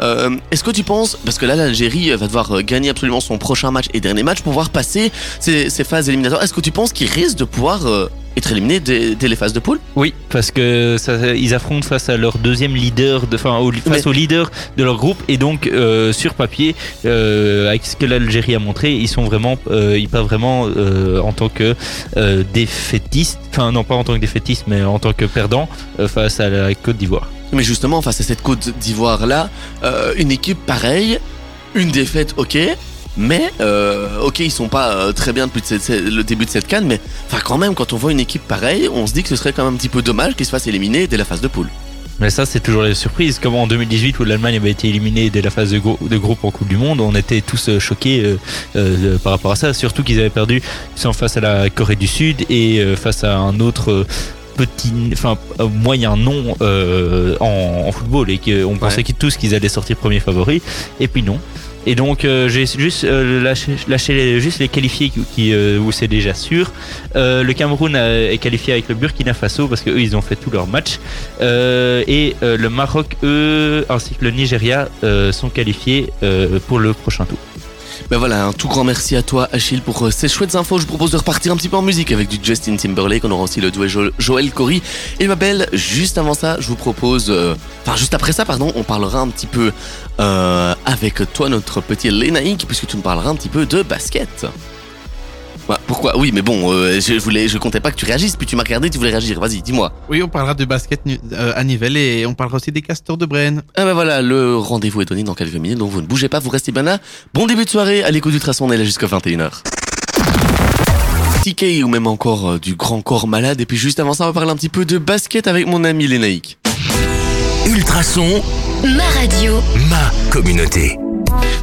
Euh, Est-ce que tu penses, parce que là l'Algérie va devoir euh, gagner absolument son prochain match et dernier match pour pouvoir passer ces, ces phases éliminatoires, est-ce que tu penses qu'ils risquent de pouvoir euh, être éliminés dès, dès les phases de poule?
Oui, parce que ça, ils affrontent face à leur deuxième leader, de, enfin au, face
Mais-
au leader de leur groupe, et donc euh, sur papier, euh, avec ce que l'Algérie a montré, ils sont vraiment, euh, ils partent vraiment en tant que défaitistes, enfin non pas en tant que défaitistes, mais en tant que perdants face à la Côte d'Ivoire.
Mais justement, face à cette Côte d'Ivoire là, une équipe pareille, une défaite, ok. Mais euh, ok, ils sont pas euh, très bien depuis cette- le début de cette canne, mais enfin quand même, quand on voit une équipe pareille, on se dit que ce serait quand même un petit peu dommage qu'ils se fassent éliminer dès la phase de poule.
Mais ça, c'est toujours les surprises. Comme en 2018 où l'Allemagne avait été éliminée dès la phase de, grou- de groupe en Coupe du Monde, on était tous euh, choqués euh, euh, par rapport à ça. Surtout qu'ils avaient perdu face à la Corée du Sud et euh, face à un autre petit, enfin moyen nom en, en football et qu'on pensait tous qu'ils allaient sortir premier favori. Et puis non. Et donc euh, j'ai juste euh, lâché, les, juste les qualifiés qui, qui, euh, où c'est déjà sûr. Euh, le Cameroun a- est qualifié avec le Burkina Faso parce qu'eux ils ont fait tous leurs matchs. Euh, et euh, le Maroc, eux, ainsi que le Nigeria euh, sont qualifiés euh, pour le prochain tour.
Ben voilà, un tout grand merci à toi Achille pour euh, ces chouettes infos. Je vous propose de repartir un petit peu en musique avec du Justin Timberlake. On aura aussi le duet Jo- Joël Corey et ma belle. Juste avant ça, je vous propose, euh, enfin juste après ça, pardon, on parlera un petit peu euh, avec toi notre petit Lénaïque puisque tu me parleras un petit peu de basket. Pourquoi Oui, mais bon, euh, je voulais, je comptais pas que tu réagisses. Puis tu m'as regardé, tu voulais réagir. Vas-y, dis-moi.
Oui, on parlera de basket euh, à Nivelles et on parlera aussi des castors de Brenne.
Ah ben voilà, le rendez-vous est donné dans quelques minutes, donc vous ne bougez pas, vous restez bien là. Bon début de soirée, à l'écoute du traçon, on est là jusqu'à 21h. TK ou même encore euh, du grand corps malade, et puis juste avant ça, on va parler un petit peu de basket avec mon ami Lénaïque.
Ultrason,
Ma radio.
ma communauté.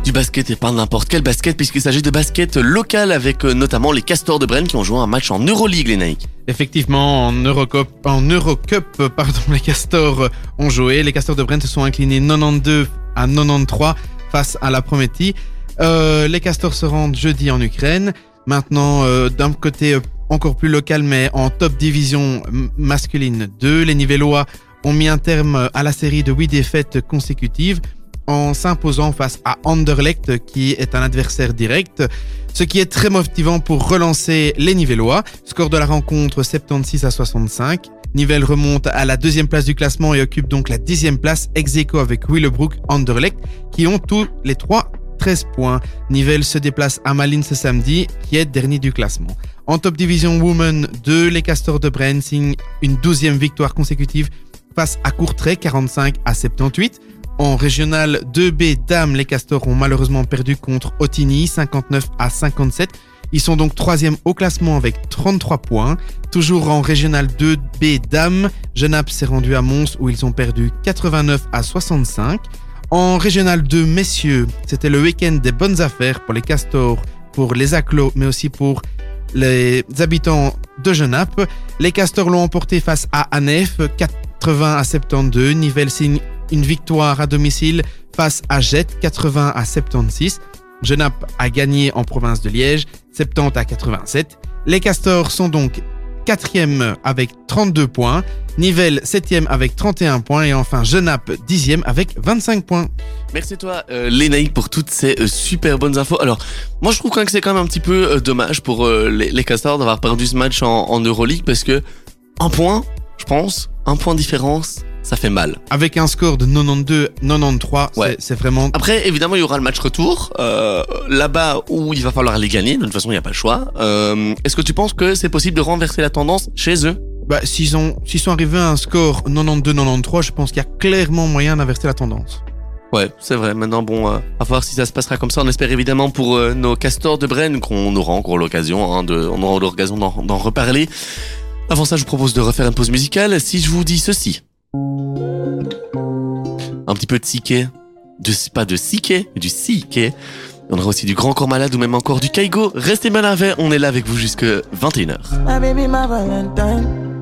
Du basket et pas n'importe quel basket, puisqu'il s'agit de basket local avec euh, notamment les Castors de Brenne qui ont joué un match en Euroleague, Lénaïque.
Effectivement, en Eurocup, en euh, pardon, les castors euh, ont joué. Les castors de Brenne se sont inclinés 92 à 93 face à la Prométhée. Les castors se rendent jeudi en Ukraine. Maintenant, d'un côté encore plus local, mais en top division masculine 2, les Nivellois ont mis un terme à la série de 8 défaites consécutives en s'imposant face à Anderlecht, qui est un adversaire direct, ce qui est très motivant pour relancer les Nivellois. Score de la rencontre 76 à 65. Nivelles remonte à la deuxième place du classement et occupe donc la dixième place ex aequo avec Willebroek, Anderlecht, qui ont tous les trois 13 points. Nivelles se déplace à Malines ce samedi, qui est dernier du classement. En top division Women 2, les Castors de Brenne signent une douzième victoire consécutive face à Courtrai, 45 à 78. En régional 2B Dames, les Castors ont malheureusement perdu contre Otigny, 59 à 57. Ils sont donc troisième au classement avec 33 points. Toujours en régional 2B Dames, Genappe s'est rendu à Mons où ils ont perdu 89 à 65. En régional 2 Messieurs, c'était le week-end des bonnes affaires pour les Castors, pour les Aclos, mais aussi pour les habitants de Genappe. Les Castors l'ont emporté face à Anef, 80 à 72. Nivelles signe une victoire à domicile face à Jet, 80 à 76. Genappe a gagné en province de Liège, 70 à 87. Les Castors sont donc quatrième avec 32 points, Nivelles septième avec 31 points et enfin Genappe dixième avec 25 points.
Merci toi, euh, pour toutes ces euh, super bonnes infos. Alors, moi, je trouve quand même que c'est quand même un petit peu euh, dommage pour euh, les, Castors d'avoir perdu ce match en, en parce que un point, je pense, un point différence, ça fait mal.
Avec un score de 92-93,
Ouais.
c'est- vraiment...
Après, évidemment, il y aura le match retour euh, là-bas où il va falloir les gagner. De toute façon, il n'y a pas le choix. Euh, Est-ce que tu penses que c'est possible de renverser la tendance chez eux?
Bah, s'ils ont, s'ils sont arrivés à un score 92-93, je pense qu'il y a clairement moyen d'inverser la tendance.
Ouais, c'est vrai. Maintenant, bon, euh, à voir si ça se passera comme ça. On espère évidemment pour euh, nos castors de Brenne qu'on aura encore l'occasion, hein, de, on aura l'occasion d'en d'en reparler. Avant ça, je vous propose de refaire une pause musicale. Si je vous dis ceci, un petit peu de siké, de pas de siké, mais du siké. On aura aussi du Grand Corps Malade ou même encore du Kaigo. Restez bien avec, on est là avec vous jusque 21h.
My baby, my Valentine.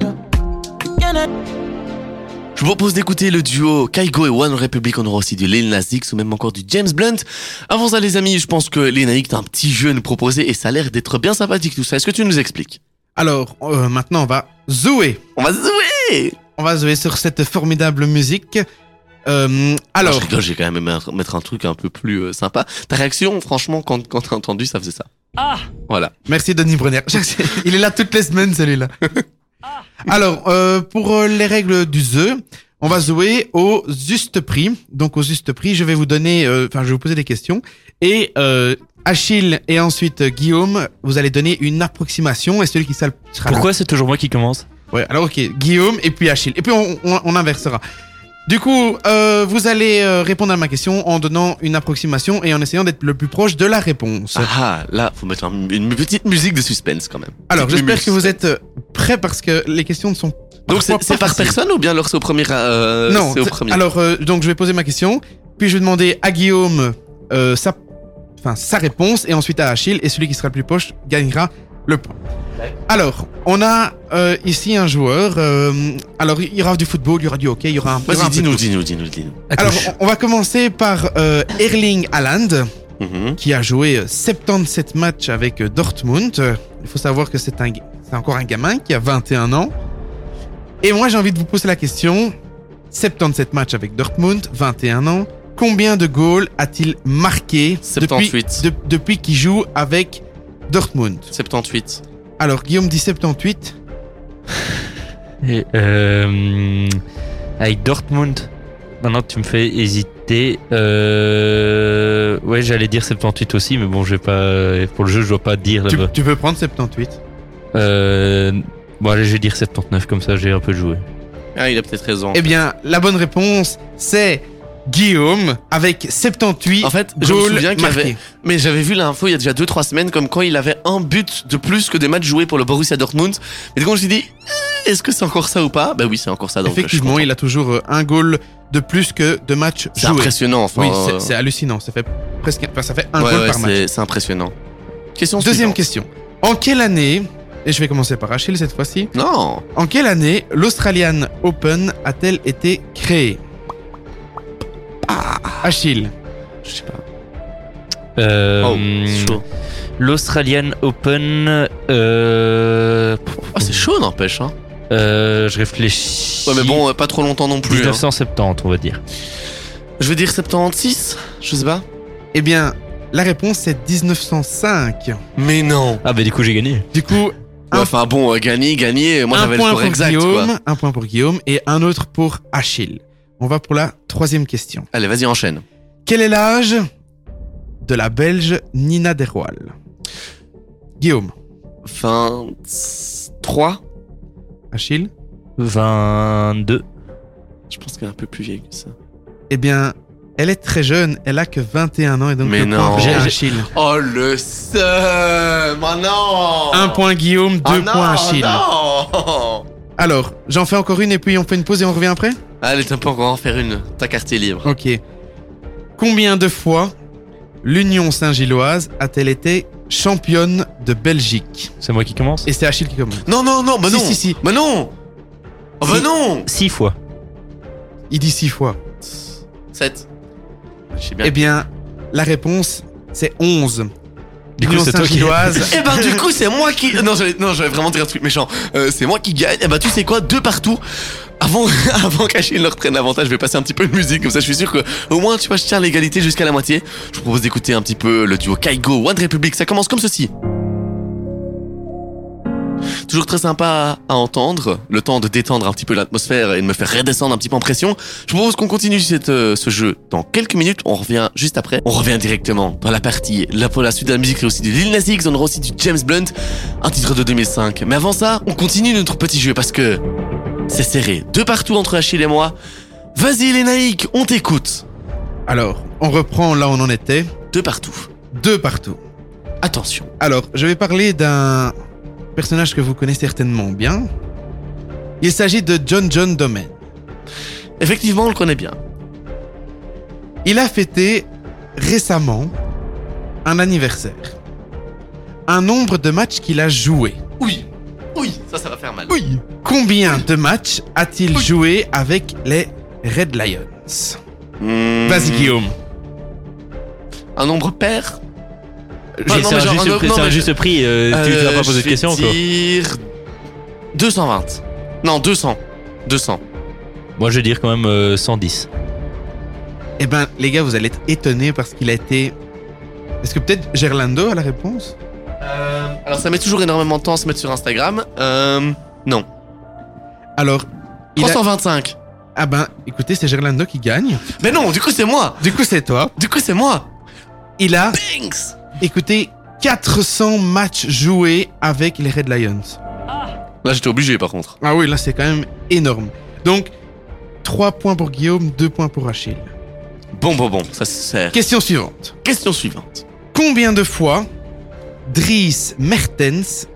Can I
Je vous propose d'écouter le duo Kaigo et One Republic. On aura aussi du Lil Nas X ou même encore du James Blunt. Avant ça, les amis, je pense que Lénaïque, t'as un petit jeu à nous proposer et ça a l'air d'être bien sympathique tout ça. Est-ce que tu nous expliques?
Alors, euh, maintenant, on va zouer.
On va jouer
On va jouer sur cette formidable musique. Euh,
Alors, rigole, j'ai quand même mettre, mettre un truc un peu plus euh, sympa. Ta réaction, franchement, quand, quand t'as entendu, ça faisait ça. Ah Voilà.
merci Denis Brenner. Il est là toutes les semaines, celui-là. Alors, euh, pour euh, les règles du jeu, on va jouer au juste prix. Donc, au juste prix, je vais vous donner, euh, enfin, je vais vous poser des questions. Et euh, Achille et ensuite Guillaume, vous allez donner une approximation. Et celui qui sera sera le
Pourquoi c'est toujours moi qui commence?
Ouais, alors ok, Guillaume et puis Achille. Et puis on, on- on inversera. Du coup, euh, vous allez euh, répondre à ma question en donnant une approximation et en essayant d'être le plus proche de la réponse.
Ah ah, là, faut mettre un- une petite musique de suspense quand même.
alors, j'espère que vous êtes euh, prêts parce que les questions ne sont
Donc c'est par personne ou bien alors c'est au premier euh,
non,
au premier?
alors euh, donc je vais poser ma question, puis je vais demander à Guillaume euh, sa réponse et ensuite à Achille et celui qui sera le plus proche gagnera le point. Alors, on a euh, ici un joueur. euh, alors, il y aura du football, il y aura du hockey, il y aura un, il y aura
Vas-y,
un peu de
dis-nous,
tout.
dis-nous, dis-nous, dis-nous.
Alors, on on va commencer par euh, Erling Haaland.
Mhm.
qui a joué euh, 77 matchs avec euh, Dortmund. Euh, Il faut savoir que c'est un, c'est encore un gamin qui a 21 ans. Et moi, j'ai envie de vous poser la question. 77 matchs avec Dortmund, 21 ans. Combien de goals a-t-il marqué
78.
depuis, de- depuis qu'il joue avec Dortmund
78.
Alors, Guillaume dit 78.
Et, euh, avec Dortmund, maintenant tu me fais hésiter. Euh, ouais, j'allais dire 78 aussi, mais bon, je vais pas. Pour le jeu, je dois pas dire
Tu, tu peux prendre 78.
Euh, bon, allez, je vais dire 79, comme ça j'ai un peu joué.
Ah, il a peut-être raison.
Eh bien, la bonne réponse, c'est Guillaume avec 78
En fait, je me souviens qu'il avait-. Mais j'avais vu l'info il y a déjà 2-3 semaines comme quoi il avait un but de plus que des matchs joués pour le Borussia Dortmund. Et du coup, je me suis dit, euh, est-ce que c'est encore ça ou pas? Bah oui, c'est encore ça. Donc,
Effectivement, il a toujours euh, un goal de plus que de matchs
C'est
joués.
impressionnant. Enfin,
Oui,
euh,
c'est- c'est hallucinant. Ça fait presque, enfin, ça fait un
ouais,
goal
ouais,
par match.
c'est- C'est impressionnant. Question
Deuxième
suivante.
question. En quelle année, et je vais commencer par Achille cette fois-ci,
Non.
en quelle année l'Australian Open a-t-elle été créée? Achille.
Je sais pas.
Euh,
Oh, c'est chaud.
L'Australian Open. Euh,
Ah, c'est chaud, n'empêche. Hein.
euh, je réfléchis.
Ouais, mais bon, pas trop longtemps non plus. hein.
1970, on va dire.
Je vais dire 76. Je sais pas.
Eh bien, la réponse c'est 1905.
Mais non.
Ah, bah du coup, j'ai gagné.
Du coup,
Ouais, Enfin bon, gagner, gagner. Moi,
un
j'avais le
point
score
pour
exact.
Guillaume,
Quoi.
un point pour Guillaume et un autre pour Achille. On va pour la troisième question.
Allez, vas-y, enchaîne.
Quel est l'âge de la Belge Nina Derwal? Guillaume,
23.
Achille
22.
Je pense qu'elle est un peu plus vieille que ça.
Eh bien, elle est très jeune, elle a que 21 ans et donc
Mais non. J'ai-
Achille.
Oh le seum Oh non
Un point Guillaume,
Oh
deux
non,
points Achille.
non
Alors, j'en fais encore une et puis on fait une pause et on revient après
Allez, t'as pas encore en faire une. Ta quartier libre.
Ok. Combien de fois l'Union Saint-Gilloise a-t-elle été championne de Belgique
C'est moi qui commence
Et c'est Achille qui commence.
Non, non, non, bah
Si,
non
si, si.
Bah non Oh bah
Si.
non
6 fois.
Il dit six fois.
7. Je sais bien.
Eh bien, la réponse, c'est 11.
Du coup, c'est toi qui.
Saint-Gilloise.
Eh ben du coup c'est moi qui... Non j'allais non, j'allais vraiment dire un truc méchant. Euh, c'est moi qui gagne. Eh ben tu sais quoi Deux partout. Avant, avant qu'Achille leur prenne l'avantage, je vais passer un petit peu de musique. Comme ça je suis sûr que au moins tu vois je tiens l'égalité jusqu'à la moitié. Je vous propose d'écouter un petit peu le duo Kaigo One Republic. Ça commence comme ceci. Toujours très sympa à entendre, le temps de détendre un petit peu l'atmosphère et de me faire redescendre un petit peu en pression. Je vous propose qu'on continue cette, euh, ce jeu dans quelques minutes. On revient juste après. On revient directement dans la partie. Là, pour la suite de la musique, c'est aussi du Lil Nas X, on aura aussi du James Blunt, un titre de 2005. Mais avant ça, on continue notre petit jeu parce que c'est serré. Deux partout entre Achille et moi. Vas-y les naïcs, on t'écoute.
Alors, on reprend là où on en était.
Deux partout.
Deux partout.
Attention.
Alors, je vais parler d'un personnage que vous connaissez certainement bien. Il s'agit de John John Domen.
Effectivement, on le connaît bien.
Il a fêté récemment un anniversaire. Un nombre de matchs qu'il a joué.
Oui. Oui, ça, ça va faire mal.
Oui. Combien de matchs a-t-il joué avec les Red Lions?
Hmm.
Vas-y Guillaume.
Un nombre pair? Non, mais
un,
genre,
juste,
un-
prix-
non,
c'est un
mais-
juste prix. euh, tu
Euh,
tu vas pas poser
je
de
vais
questions, quoi.
dire 220. Non, 200. 200.
Moi, je vais dire quand même euh, 110.
Eh ben, les gars, vous allez être étonnés parce qu'il a été. Est-ce que peut-être Gerlando a la réponse?
Euh, alors ça met toujours énormément de temps à se mettre sur Instagram. Euh, non.
Alors, il a-
325.
ah ben, écoutez, c'est Gerlando qui gagne.
Mais non, du coup c'est moi.
Du coup, c'est toi.
Du coup c'est moi.
Il a,
Binks.
Écoutez, 400 matchs joués avec les Red Lions.
Là j'étais obligé par contre.
Ah oui, là, c'est quand même énorme. Donc, 3 points pour Guillaume, 2 points pour Achille.
Bon bon bon, ça se sert.
Question suivante.
Question suivante.
Combien de fois Dries Mertens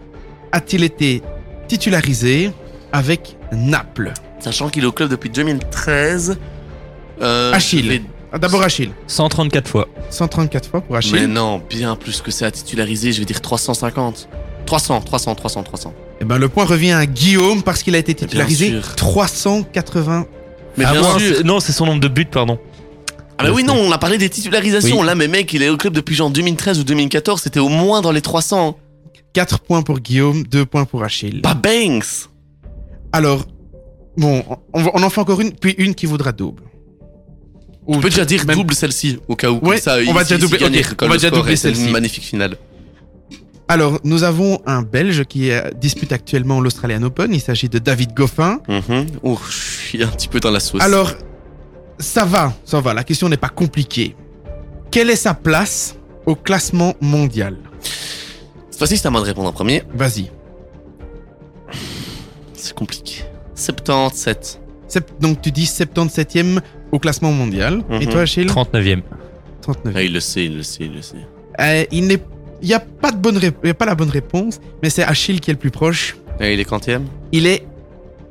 a-t-il été titularisé avec Naples?
Sachant qu'il est au club depuis 2013. Euh,
Achille. Ah, D'abord Achille.
134 fois.
134 fois pour
Mais
Achille.
non, bien plus que ça à titulariser, je vais dire 350. 300, 300, 300, 300.
Eh ben, le point revient à Guillaume parce qu'il a été titularisé
sûr.
380.
Mais
Ah,
bien sûr.
Non, c'est son nombre de buts, pardon.
Ah bah oui non, on a parlé des titularisations.
Oui.
Là, mais mec, il est au club depuis genre 2013 ou 2014, c'était au moins dans les 300.
4 points pour Guillaume, 2 points pour Achille.
Pas Banks.
Alors, bon, on, va- on en fait encore une, puis une qui vaudra double.
On
Ou
peut déjà dire
même-
double celle-ci, au cas où.
Ouais,
comme ça,
on va déjà doubler-
gagner,
ok,
quand
on va déjà doubler celle-ci.
magnifique finale.
Alors, nous avons un Belge qui euh, dispute actuellement l'Australian Open. Il s'agit de David Goffin.
Mhm. Ouh, je suis un petit peu dans la sauce.
Alors, ça va, ça va. La question n'est pas compliquée. Quelle est sa place au classement mondial?
Cette fois-ci, c'est à moi de répondre en premier.
Vas-y.
C'est compliqué. 77.
Sept- Donc, tu dis 77e au classement mondial. Et
Mhm.
toi, Achille
39e.
39.
Ah, il le sait, il le sait, il le sait.
Euh, il n'est, il y a pas de bonne, y a pas la bonne réponse, mais c'est Achille qui est le plus proche.
Et il est quantième
Il est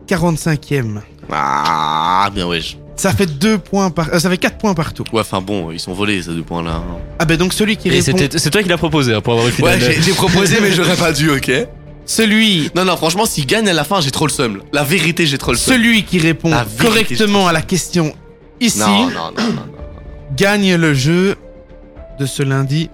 45e.
Ah, bien ouais. je-
Ça fait deux points par, euh, ça fait 4 points partout.
Ouais, enfin bon, ils sont volés ces deux points-là. hein.
Ah ben donc celui qui
Et
répond,
c'est toi qui l'as proposé hein, pour avoir une
Ouais, j'ai proposé, mais j'aurais pas dû, ok
celui,
Non, non, franchement, s'il gagne à la fin, j'ai trop le seum. La vérité, j'ai trop le seum.
celui qui répond
vérité,
correctement à la question ici
Non, non, non, non, non.
gagne le jeu de ce lundi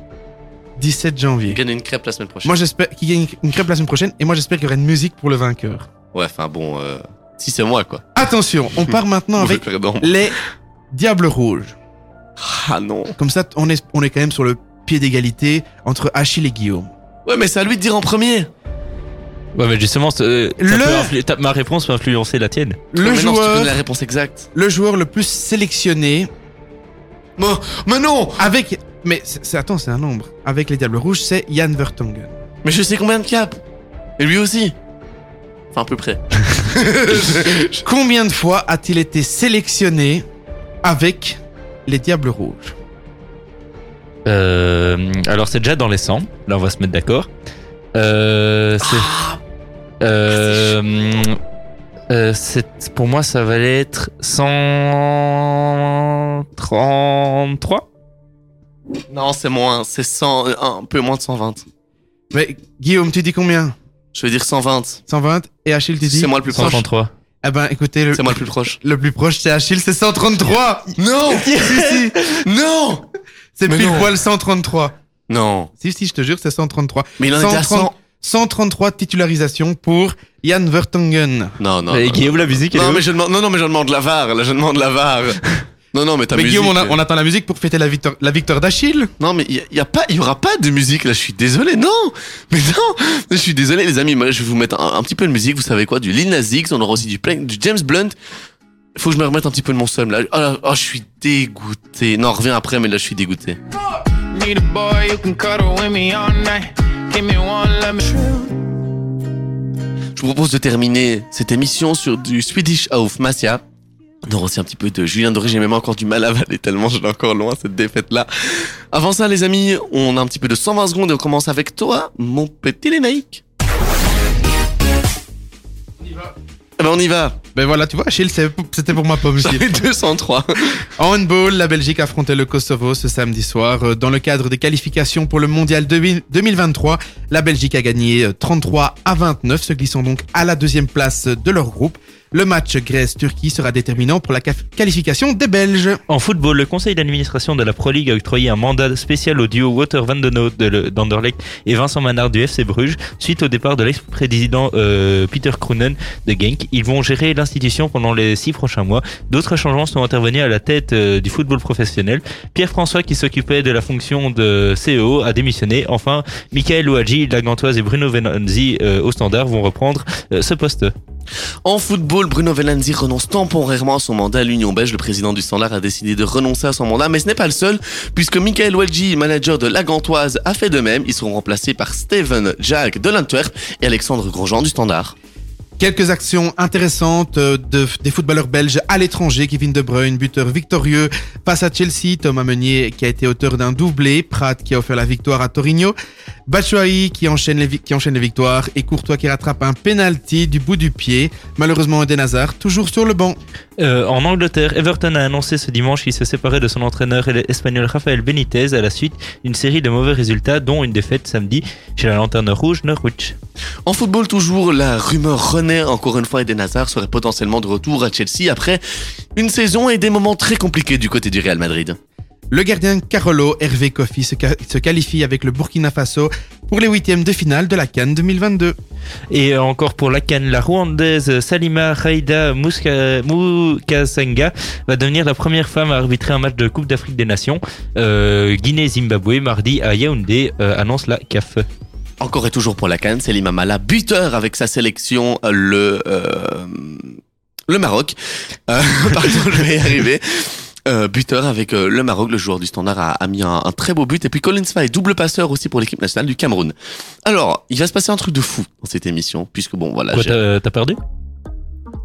17
Il
janvier.
gagne une crêpe la semaine prochaine.
Moi j'espère qu'il gagne une crêpe la semaine prochaine et moi j'espère qu'il y aura une musique pour le vainqueur.
Ouais, enfin bon, euh, si c'est moi, quoi.
Attention, on part maintenant avec les Diables Rouges.
Ah non.
Comme ça, on est, on est quand même sur le pied d'égalité entre Achille et Guillaume.
Ouais, mais c'est à lui de dire en premier.
Ouais, mais justement, euh,
Le-
influ- ma réponse peut influencer la tienne.
Le
Mais non, si tu
joueur,
la réponse exacte.
le joueur le plus sélectionné
Mais, mais non
avec, mais c'est, attends, c'est un nombre. Avec les Diables Rouges, c'est Jan Vertonghen.
Mais je sais combien de caps? Et lui aussi? Enfin, à peu près.
Combien de fois a-t-il été sélectionné avec les Diables Rouges?
Euh, alors, c'est déjà dans les 100. Là, on va se mettre d'accord. Euh, c'est.
Ah,
Euh, euh, c'est- pour moi, ça va être 133.
non, c'est moins. C'est 100, euh, un peu moins de 120.
Mais Guillaume, tu dis combien?
Je vais dire 120.
120 et Achille, tu dis?
C'est moi le plus proche.
133.
Eh ben, écoutez, le,
C'est moi le plus proche.
le plus proche, c'est Achille, c'est 133
Non
Si, si,
Non
c'est pile poil 133.
Non.
Si, si, je te jure, c'est 133.
Mais il en était à
130.
100.
133 titularisations pour Jan Vertonghen.
Non, non.
Et. Guillaume, la musique, elle est
Non,
où
mais je demande, non, non, mais je demande la VAR. Là, je demande la VAR. Non, non, mais ta
Mais
musique.
Guillaume, on, a- on attend la musique pour fêter la victoire, la victoire d'Achille.
Non, mais il y, a- y a pas, il y aura pas de musique là. Je suis désolé. Non, mais non. Je suis désolé, les amis. Moi, je vais vous mettre un, un petit peu de musique. Vous savez quoi Du Lil Nas X. On aura aussi du, du James Blunt. Faut que je me remette un petit peu de mon somme là. Oh, là, oh, je suis dégoûté. Non, reviens après, mais là, je suis dégoûté.
Need a boy who can cuddle with me all night. Give me one, let me.
Je vous propose de terminer cette émission sur du Swedish House Mafia. On aura aussi un petit peu de Julien Doré, j'ai même encore du mal à avaler tellement je l'ai encore loin cette défaite là. Avant ça les amis, on a un petit peu de 120 secondes et on commence avec toi, mon petit Lénaïque. Eh ben on y va.
Ben voilà, tu vois, Achille, c'était pour ma pomme.
Ai 203.
En handball, la Belgique affrontait le Kosovo ce samedi soir. Euh, Dans le cadre des qualifications pour le mondial 2000 2023, la Belgique a gagné euh, 33 à 29, se glissant donc à la deuxième place de leur groupe. Le match Grèce-Turquie sera déterminant pour la qualification des Belges.
En football, le conseil d'administration de la Pro League a octroyé un mandat spécial au duo Wouter van den Noot de le- d'Anderlecht et Vincent Manard du FC Bruges suite au départ de l'ex-président euh, Peter Kroenen de Genk. Ils vont gérer l'institution pendant les six prochains mois. D'autres changements sont intervenus à la tête euh, du football professionnel. Pierre-François, qui s'occupait de la fonction de CEO, a démissionné. Enfin, Michael Ouadji, la Gantoise et Bruno Venanzi euh, au standard vont reprendre euh, ce poste.
En football, Bruno Velanzi renonce temporairement à son mandat à l'Union belge. Le président du Standard a décidé de renoncer à son mandat, mais ce n'est pas le seul, puisque Michael Welji, manager de la Gantoise, a fait de même. Ils seront remplacés par Steven Jack de l'Antwerp et Alexandre Grosjean du Standard.
Quelques actions intéressantes euh, de, des footballeurs belges à l'étranger. Kevin De Bruyne, buteur victorieux face à Chelsea. Thomas Meunier qui a été auteur d'un doublé. Pratt qui a offert la victoire à Torino. Batshuayi qui enchaîne les, qui enchaîne les victoires. Et Courtois qui rattrape un penalty du bout du pied. Malheureusement, Eden Hazard toujours sur le banc.
Euh, en Angleterre, Everton a annoncé ce dimanche qu'il se séparait de son entraîneur espagnol Rafael Benitez à la suite d'une série de mauvais résultats, dont une défaite samedi chez la Lanterne Rouge Norwich.
En football, toujours, la rumeur Encore une fois, Eden Hazard serait potentiellement de retour à Chelsea après une saison et des moments très compliqués du côté du Real Madrid.
Le gardien Carolo Hervé Kofi se, ca- se qualifie avec le Burkina Faso pour les huitièmes de finale de la Cannes 2022.
Et encore pour la canne, la Rwandaise Salima Raida Muska- Mukasenga va devenir la première femme à arbitrer un match de Coupe d'Afrique des Nations. Euh, Guinée-Zimbabwe, mardi à Yaoundé, euh, annonce la CAF.
Encore et toujours pour la Cannes, c'est Limamala, buteur avec sa sélection, euh, le, euh, le Maroc. Euh, pardon, je vais y arriver. Euh, buteur avec euh, le Maroc, le joueur du Standard a, a mis un, un très beau but. Et puis Colin Sva est double passeur aussi pour l'équipe nationale du Cameroun. Alors, il va se passer un truc de fou dans cette émission, puisque bon, voilà,
Quoi, t'as t'as perdu?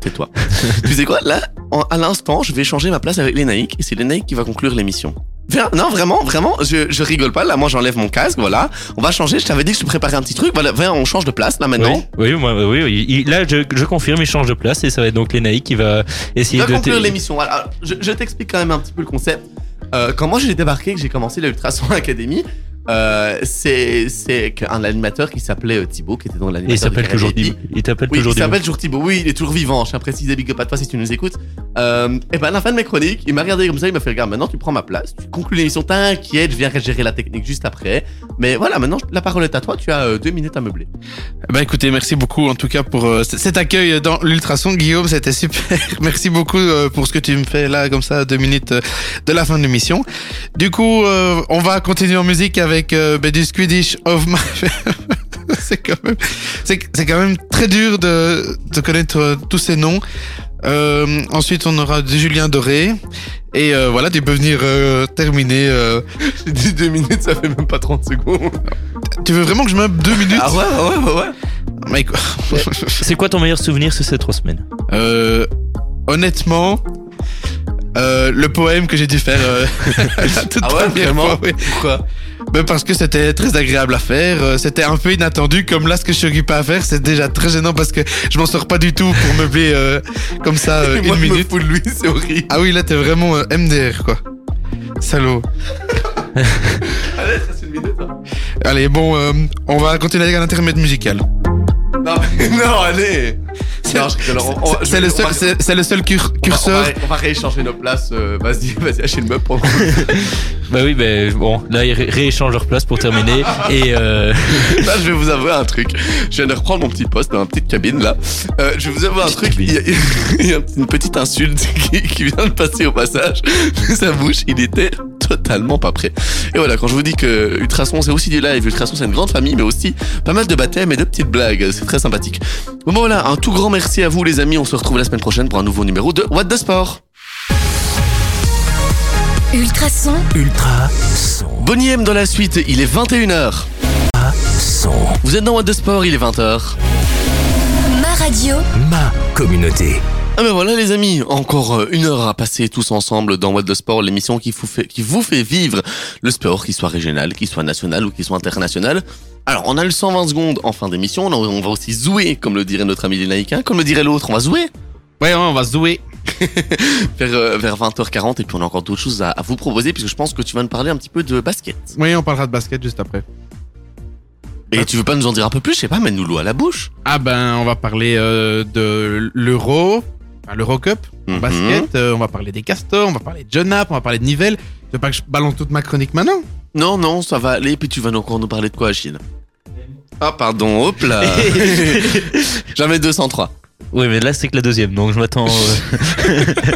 Tais-toi. tu sais quoi, là, en- à l'instant, je vais changer ma place avec Lénaïque, et c'est Lénaïque qui va conclure l'émission. Non, vraiment, vraiment, je, je rigole pas. Là, moi, j'enlève mon casque, voilà. On va changer. Je t'avais dit que je préparais un petit truc. Voilà, viens, on change de place là maintenant.
Oui, oui, moi, oui, oui. Il- Là, je, je confirme, il change de place et ça va être donc Lénaï qui va essayer de.
conclure l'émission. Voilà. Je, je t'explique quand même un petit peu le concept. Euh, quand moi j'ai débarqué, que j'ai commencé l'Ultrason Academy, euh, c'est c'est qu'un animateur qui s'appelait euh, Thibaut, qui était dans
Et il
l'animateur.
s'appelle toujours Thibaut. Il t'appelle
Oui,
toujours
il
Thibaut.
s'appelle toujours Thibaut. Oui, il est toujours vivant. Je tiens à préciser, big up à toi si tu nous écoutes. Euh, et ben à la fin de mes chroniques, il m'a regardé comme ça, il m'a fait regarde, maintenant tu prends ma place, tu conclus l'émission, t'inquiète, je viens gérer la technique juste après. Mais voilà, maintenant la parole est à toi, tu as euh, deux minutes à meubler.
Bah écoutez, merci beaucoup en tout cas pour euh, cet accueil dans l'ultrason, Guillaume, c'était super. merci beaucoup euh, pour ce que tu me fais là, comme ça, deux minutes euh, de la fin de l'émission. Du coup, euh, on va continuer en musique avec euh, bah, du Swedish of my. c'est quand même, c'est c'est quand même très dur de, de connaître euh, tous ces noms. Euh, ensuite, on aura du Julien Doré. Et euh, voilà, tu peux venir euh, terminer. euh.
J'ai dit deux minutes, ça fait même pas 30 secondes.
Tu veux vraiment que je meuble deux minutes?
Ah ouais, ouais, ouais, ouais.
Mais quoi?
C'est quoi ton meilleur souvenir sur ces trois semaines?
Euh, honnêtement, euh, le poème que j'ai dû faire euh, la toute
Ah ouais,
première
vraiment?
fois, oui.
Pourquoi?
Ben parce que c'était très agréable à faire, euh, c'était un peu inattendu, comme là ce que je suis occupé à faire, c'est déjà très gênant parce que je m'en sors pas du tout pour meubler euh, comme ça euh,
Moi,
une
je
minute.
de lui, c'est horrible.
Ah oui, là t'es vraiment euh, MDR quoi. Salaud.
Allez, te reste une minute. hein.
Allez, bon, on va continuer avec un intermède musical.
Non, mais- non, allez.
C'est- le
on
seul,
va-
c'est- c'est le seul cur-
on va-
curseur.
On va, on va rééchanger nos places. euh, vas-y, vas-y, achète le meuble. pour-
Bah oui, bah bon, là ils ré- rééchangent leur place pour terminer. Et euh,
Là, je vais vous avouer un truc. Je viens de reprendre mon petit poste dans ma petite cabine là. Euh, je vais vous avouer un truc. Il y, a, il y a une petite insulte qui, qui vient de passer au passage de sa bouche. Il était totalement pas prêt. Et voilà, quand je vous dis que Ultrason c'est aussi du live, Ultrason c'est une grande famille, mais aussi pas mal de baptêmes et de petites blagues. C'est très sympathique. Bon, bon, voilà, un tout grand merci à vous les amis. On se retrouve la semaine prochaine pour un nouveau numéro de What the Sport.
Ultrason,
Ultra son.
Bonnie M dans la suite, il est 21h.
Son.
Vous êtes dans What the Sport, il est 20h.
ma radio,
Ma communauté.
Ah ben voilà les amis, encore euh, une heure à passer tous ensemble dans What the Sport, l'émission qui vous fait, qui vous fait vivre le sport, qu'il soit régional, qu'il soit national ou qu'il soit international. Alors on a le 120 secondes en fin d'émission, on, va aussi jouer, comme le dirait notre ami Lénaïcain, comme le dirait l'autre, on va jouer
Ouais, on va se jouer.
vers, euh, vers 20h40 et puis on a encore d'autres choses à, à vous proposer puisque je pense que tu vas nous parler un petit peu de basket.
Oui, on parlera de basket juste après.
Et tu veux pas nous en dire un peu plus, je sais pas, mets-nous l'eau à la bouche.
Ah ben, on va parler euh, de l'Euro, enfin, l'Eurocup en
Mhm.
basket. euh, on va parler des castors, on va parler de John App, on va parler de Nivelles. Tu veux pas que je balance toute ma chronique maintenant?
Non, non, ça va aller, puis tu vas encore nous parler de quoi, Achille? Ah pardon, hop là Jamais 203.
oui, mais là c'est que la deuxième, donc je m'attends. euh,